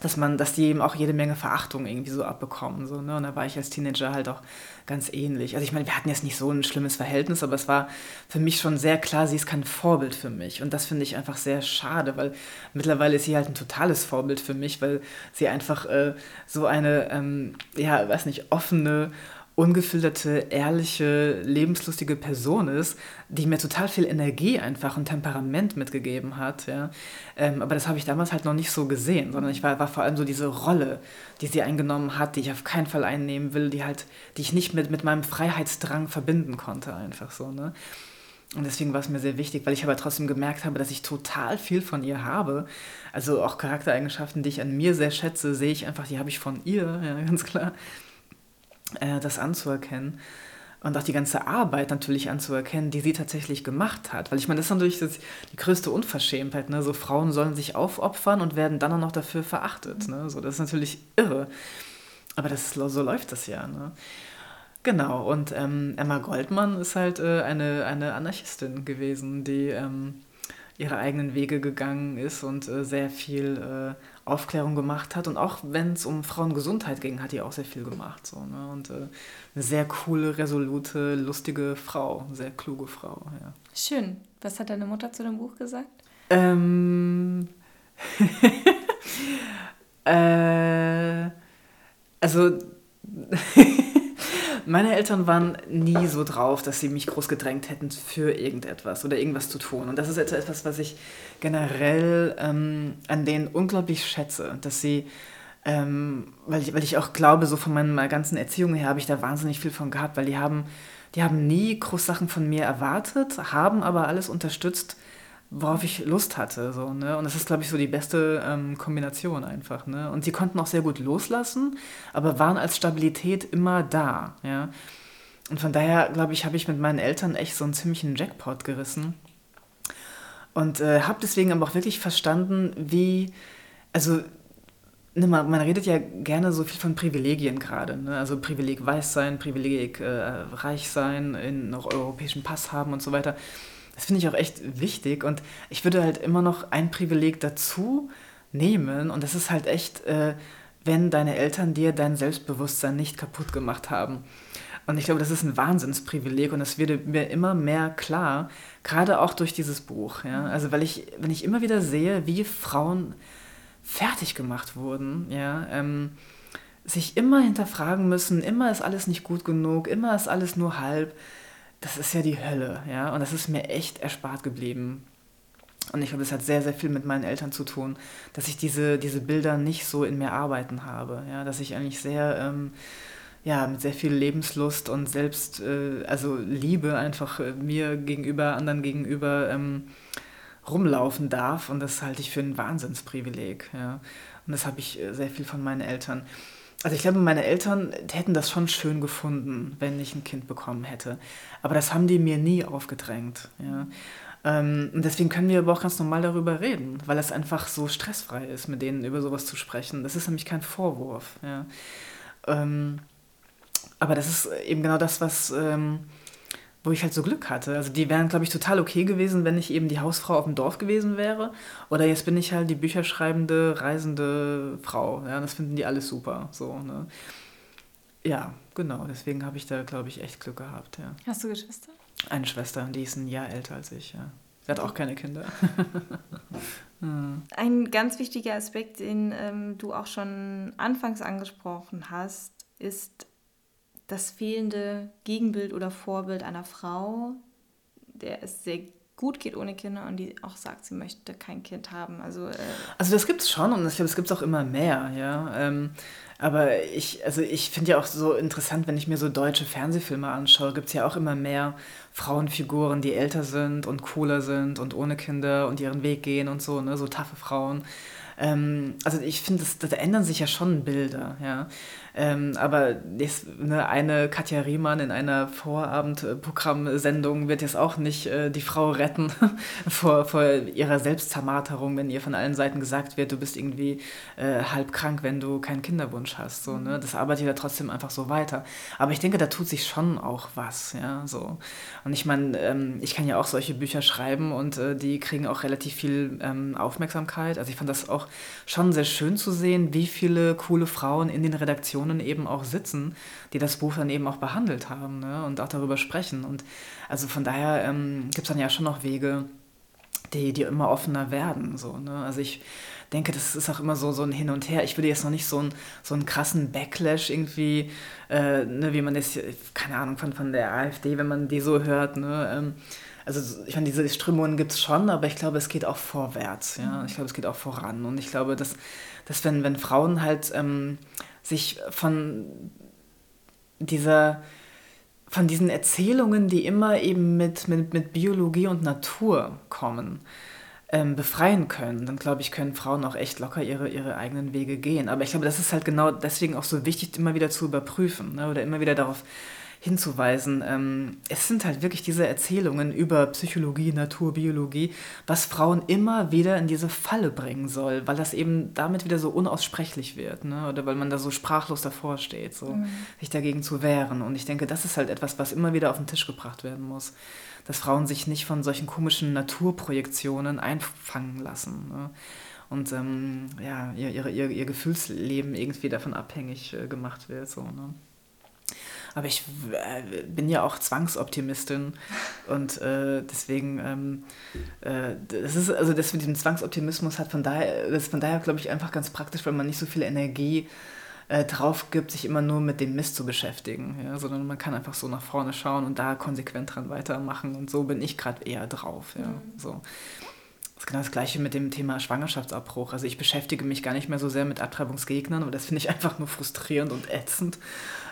dass man, dass die eben auch jede Menge Verachtung irgendwie so abbekommen. So, ne? Und da war ich als Teenager halt auch ganz ähnlich. Also ich meine, wir hatten jetzt nicht so ein schlimmes Verhältnis, aber es war für mich schon sehr klar, sie ist kein Vorbild für mich. Und das finde ich einfach sehr schade, weil mittlerweile ist sie halt ein totales Vorbild für mich, weil sie einfach äh, so eine, ähm, ja, weiß nicht, offene ungefilterte, ehrliche, lebenslustige Person ist, die mir total viel Energie einfach und Temperament mitgegeben hat. Ja. Ähm, aber das habe ich damals halt noch nicht so gesehen, sondern ich war, war vor allem so diese Rolle, die sie eingenommen hat, die ich auf keinen Fall einnehmen will, die halt, die ich nicht mit, mit meinem Freiheitsdrang verbinden konnte, einfach so. Ne? Und deswegen war es mir sehr wichtig, weil ich aber trotzdem gemerkt habe, dass ich total viel von ihr habe. Also auch Charaktereigenschaften, die ich an mir sehr schätze, sehe ich einfach, die habe ich von ihr, ja, (laughs) ganz klar äh, das anzuerkennen und auch die ganze Arbeit natürlich anzuerkennen, die sie tatsächlich gemacht hat. Weil ich meine, das ist natürlich das, die größte Unverschämtheit. Ne? So Frauen sollen sich aufopfern und werden dann auch noch dafür verachtet. Ne? So, das ist natürlich irre. Aber das so läuft das ja. Ne? Genau, und ähm, Emma Goldman ist halt äh, eine, eine Anarchistin gewesen, die ähm, ihre eigenen Wege gegangen ist und äh, sehr viel äh, Aufklärung gemacht hat. Und auch wenn es um Frauengesundheit ging, hat die auch sehr viel gemacht. So, ne? Und äh, eine sehr coole, resolute, lustige Frau, sehr kluge Frau. Ja. Schön. Was hat deine Mutter zu dem Buch gesagt? Ähm. (laughs) äh, also. (laughs) Meine Eltern waren nie so drauf, dass sie mich groß gedrängt hätten für irgendetwas oder irgendwas zu tun. Und das ist etwas, was ich generell ähm, an denen unglaublich schätze, dass sie, ähm, weil, ich, weil ich auch glaube, so von meiner ganzen Erziehung her habe ich da wahnsinnig viel von gehabt, weil die haben, die haben nie groß Sachen von mir erwartet, haben aber alles unterstützt, worauf ich Lust hatte. So, ne? Und das ist, glaube ich, so die beste ähm, Kombination einfach. Ne? Und sie konnten auch sehr gut loslassen, aber waren als Stabilität immer da. Ja? Und von daher, glaube ich, habe ich mit meinen Eltern echt so einen ziemlichen Jackpot gerissen. Und äh, habe deswegen aber auch wirklich verstanden, wie, also ne, man, man, redet ja gerne so viel von Privilegien gerade. Ne? Also Privileg weiß sein, Privileg äh, reich sein, in noch europäischen Pass haben und so weiter. Das finde ich auch echt wichtig und ich würde halt immer noch ein Privileg dazu nehmen und das ist halt echt, äh, wenn deine Eltern dir dein Selbstbewusstsein nicht kaputt gemacht haben. Und ich glaube, das ist ein Wahnsinnsprivileg und das wird mir immer mehr klar, gerade auch durch dieses Buch. Ja? Also weil ich, wenn ich immer wieder sehe, wie Frauen fertig gemacht wurden, ja, ähm, sich immer hinterfragen müssen, immer ist alles nicht gut genug, immer ist alles nur halb das ist ja die Hölle, ja. Und das ist mir echt erspart geblieben. Und ich glaube, das hat sehr, sehr viel mit meinen Eltern zu tun, dass ich diese, diese Bilder nicht so in mir arbeiten habe. Ja, dass ich eigentlich sehr, ähm, ja, mit sehr viel Lebenslust und selbst, äh, also Liebe einfach äh, mir gegenüber, anderen gegenüber ähm, rumlaufen darf. Und das halte ich für ein Wahnsinnsprivileg. Ja. Und das habe ich äh, sehr viel von meinen Eltern. Also ich glaube, meine Eltern hätten das schon schön gefunden, wenn ich ein Kind bekommen hätte. Aber das haben die mir nie aufgedrängt. Ja. Ähm, und deswegen können wir aber auch ganz normal darüber reden, weil es einfach so stressfrei ist, mit denen über sowas zu sprechen. Das ist nämlich kein Vorwurf. Ja. Ähm, aber das ist eben genau das, was... Wo ich halt so Glück hatte. Also die wären, glaube ich, total okay gewesen, wenn ich eben die Hausfrau auf dem Dorf gewesen wäre. Oder jetzt bin ich halt die bücherschreibende, reisende Frau. Ja, das finden die alles super. So, ne? Ja, genau. Deswegen habe ich da, glaube ich, echt Glück gehabt. Ja. Hast du Geschwister? Eine Schwester, die ist ein Jahr älter als ich, ja. Sie hat auch keine Kinder. (laughs) Ein ganz wichtiger Aspekt, den ähm, du auch schon anfangs angesprochen hast, ist das fehlende Gegenbild oder Vorbild einer Frau, der es sehr gut geht ohne Kinder und die auch sagt, sie möchte kein Kind haben. Also, äh also das gibt es schon und ich glaube, es gibt es auch immer mehr, ja. Ähm, aber ich, also ich finde ja auch so interessant, wenn ich mir so deutsche Fernsehfilme anschaue, gibt es ja auch immer mehr Frauenfiguren, die älter sind und cooler sind und ohne Kinder und ihren Weg gehen und so, ne, so taffe Frauen. Ähm, also ich finde, da ändern sich ja schon Bilder, ja. Ähm, aber das, ne, eine Katja Riemann in einer Vorabendprogrammsendung wird jetzt auch nicht äh, die Frau retten (laughs) vor, vor ihrer Selbstzermarterung, wenn ihr von allen Seiten gesagt wird, du bist irgendwie äh, halb krank, wenn du keinen Kinderwunsch hast. So, ne? Das arbeitet ja trotzdem einfach so weiter. Aber ich denke, da tut sich schon auch was, ja, so. Und ich meine, ähm, ich kann ja auch solche Bücher schreiben und äh, die kriegen auch relativ viel ähm, Aufmerksamkeit. Also ich fand das auch schon sehr schön zu sehen, wie viele coole Frauen in den Redaktionen Personen eben auch sitzen, die das Buch dann eben auch behandelt haben ne? und auch darüber sprechen. Und also von daher ähm, gibt es dann ja schon noch Wege, die, die immer offener werden. So, ne? Also ich denke, das ist auch immer so, so ein Hin und Her. Ich würde jetzt noch nicht so, ein, so einen krassen Backlash irgendwie, äh, ne, wie man das, keine Ahnung, von, von der AfD, wenn man die so hört, ne, ähm, also ich meine, diese Strömungen gibt es schon, aber ich glaube, es geht auch vorwärts, ja. Ich glaube, es geht auch voran. Und ich glaube, dass, dass wenn, wenn Frauen halt ähm, sich von dieser von diesen Erzählungen, die immer eben mit, mit, mit Biologie und Natur kommen, ähm, befreien können, dann glaube ich, können Frauen auch echt locker ihre, ihre eigenen Wege gehen. Aber ich glaube, das ist halt genau deswegen auch so wichtig, immer wieder zu überprüfen ne? oder immer wieder darauf hinzuweisen. Ähm, es sind halt wirklich diese Erzählungen über Psychologie, Natur, Biologie, was Frauen immer wieder in diese Falle bringen soll, weil das eben damit wieder so unaussprechlich wird, ne? oder weil man da so sprachlos davor steht, so mhm. sich dagegen zu wehren. Und ich denke, das ist halt etwas, was immer wieder auf den Tisch gebracht werden muss, dass Frauen sich nicht von solchen komischen Naturprojektionen einfangen lassen. Ne? Und ähm, ja, ihr, ihr, ihr Gefühlsleben irgendwie davon abhängig äh, gemacht wird. So, ne? Aber ich äh, bin ja auch Zwangsoptimistin und äh, deswegen, ähm, äh, das ist, also das mit diesem Zwangsoptimismus hat von daher, das ist von daher, glaube ich, einfach ganz praktisch, weil man nicht so viel Energie äh, drauf gibt, sich immer nur mit dem Mist zu beschäftigen, ja, sondern man kann einfach so nach vorne schauen und da konsequent dran weitermachen und so bin ich gerade eher drauf, ja, mhm. so. Das ist genau das Gleiche mit dem Thema Schwangerschaftsabbruch. Also ich beschäftige mich gar nicht mehr so sehr mit Abtreibungsgegnern, aber das finde ich einfach nur frustrierend und ätzend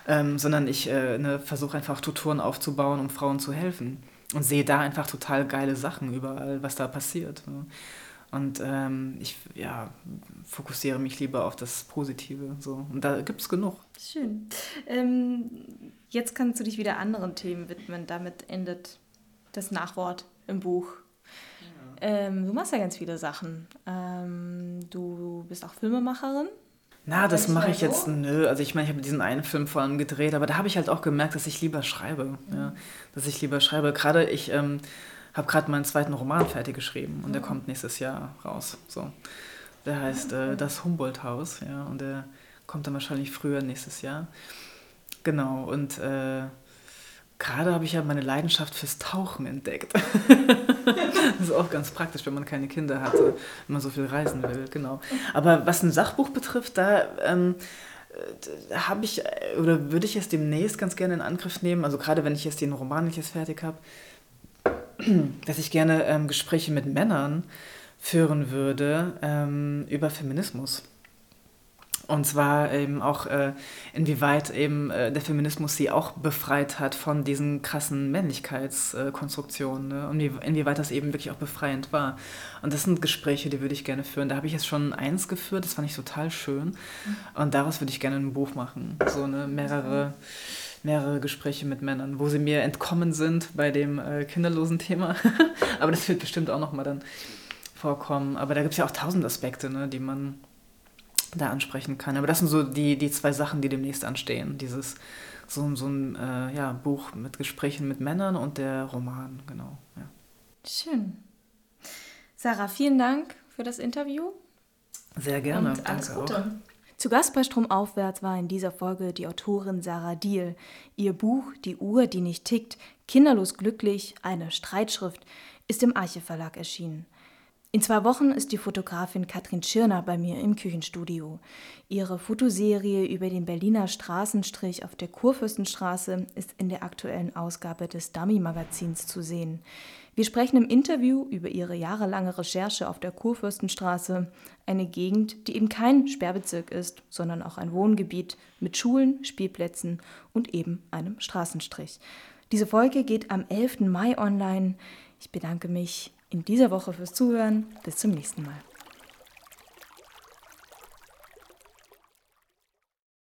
ähm, sondern ich äh, ne, versuche einfach Strukturen aufzubauen, um Frauen zu helfen. Und sehe da einfach total geile Sachen überall, was da passiert. Ne? Und ähm, ich ja, fokussiere mich lieber auf das Positive. So. Und da gibt es genug. Schön. Ähm, jetzt kannst du dich wieder anderen Themen widmen. Damit endet das Nachwort im Buch. Ja. Ähm, du machst ja ganz viele Sachen. Ähm, du bist auch Filmemacherin. Na, das mache ich jetzt, nö. Also ich meine, ich habe diesen einen Film vor allem gedreht, aber da habe ich halt auch gemerkt, dass ich lieber schreibe. Mhm. Ja, dass ich lieber schreibe. Gerade ich ähm, habe gerade meinen zweiten Roman fertig geschrieben und mhm. der kommt nächstes Jahr raus. So. Der heißt äh, Das Humboldt-Haus, ja, und der kommt dann wahrscheinlich früher nächstes Jahr. Genau, und äh, Gerade habe ich ja meine Leidenschaft fürs Tauchen entdeckt. das (laughs) ist auch ganz praktisch, wenn man keine Kinder hatte, wenn man so viel reisen will, genau. Aber was ein Sachbuch betrifft, da ähm, habe ich, oder würde ich es demnächst ganz gerne in Angriff nehmen, also gerade wenn ich jetzt den Roman nicht jetzt fertig habe, (clears throat) dass ich gerne ähm, Gespräche mit Männern führen würde ähm, über Feminismus. Und zwar eben auch, äh, inwieweit eben äh, der Feminismus sie auch befreit hat von diesen krassen Männlichkeitskonstruktionen ne? und wie, inwieweit das eben wirklich auch befreiend war. Und das sind Gespräche, die würde ich gerne führen. Da habe ich jetzt schon eins geführt, das fand ich total schön. Und daraus würde ich gerne ein Buch machen. So ne, mehrere, mehrere Gespräche mit Männern, wo sie mir entkommen sind bei dem äh, kinderlosen Thema. (laughs) Aber das wird bestimmt auch nochmal dann vorkommen. Aber da gibt es ja auch tausend Aspekte, ne, die man da ansprechen kann. Aber das sind so die, die zwei Sachen, die demnächst anstehen. Dieses so, so ein äh, ja, Buch mit Gesprächen mit Männern und der Roman, genau. Ja. Schön. Sarah, vielen Dank für das Interview. Sehr gerne. Und alles Danke Gute. Auch. Zu Gast bei Stromaufwärts war in dieser Folge die Autorin Sarah Diel. Ihr Buch Die Uhr, die nicht tickt, Kinderlos glücklich, eine Streitschrift, ist im Arche Verlag erschienen. In zwei Wochen ist die Fotografin Katrin Schirner bei mir im Küchenstudio. Ihre Fotoserie über den Berliner Straßenstrich auf der Kurfürstenstraße ist in der aktuellen Ausgabe des Dummy-Magazins zu sehen. Wir sprechen im Interview über ihre jahrelange Recherche auf der Kurfürstenstraße, eine Gegend, die eben kein Sperrbezirk ist, sondern auch ein Wohngebiet mit Schulen, Spielplätzen und eben einem Straßenstrich. Diese Folge geht am 11. Mai online. Ich bedanke mich in dieser Woche fürs Zuhören. Bis zum nächsten Mal.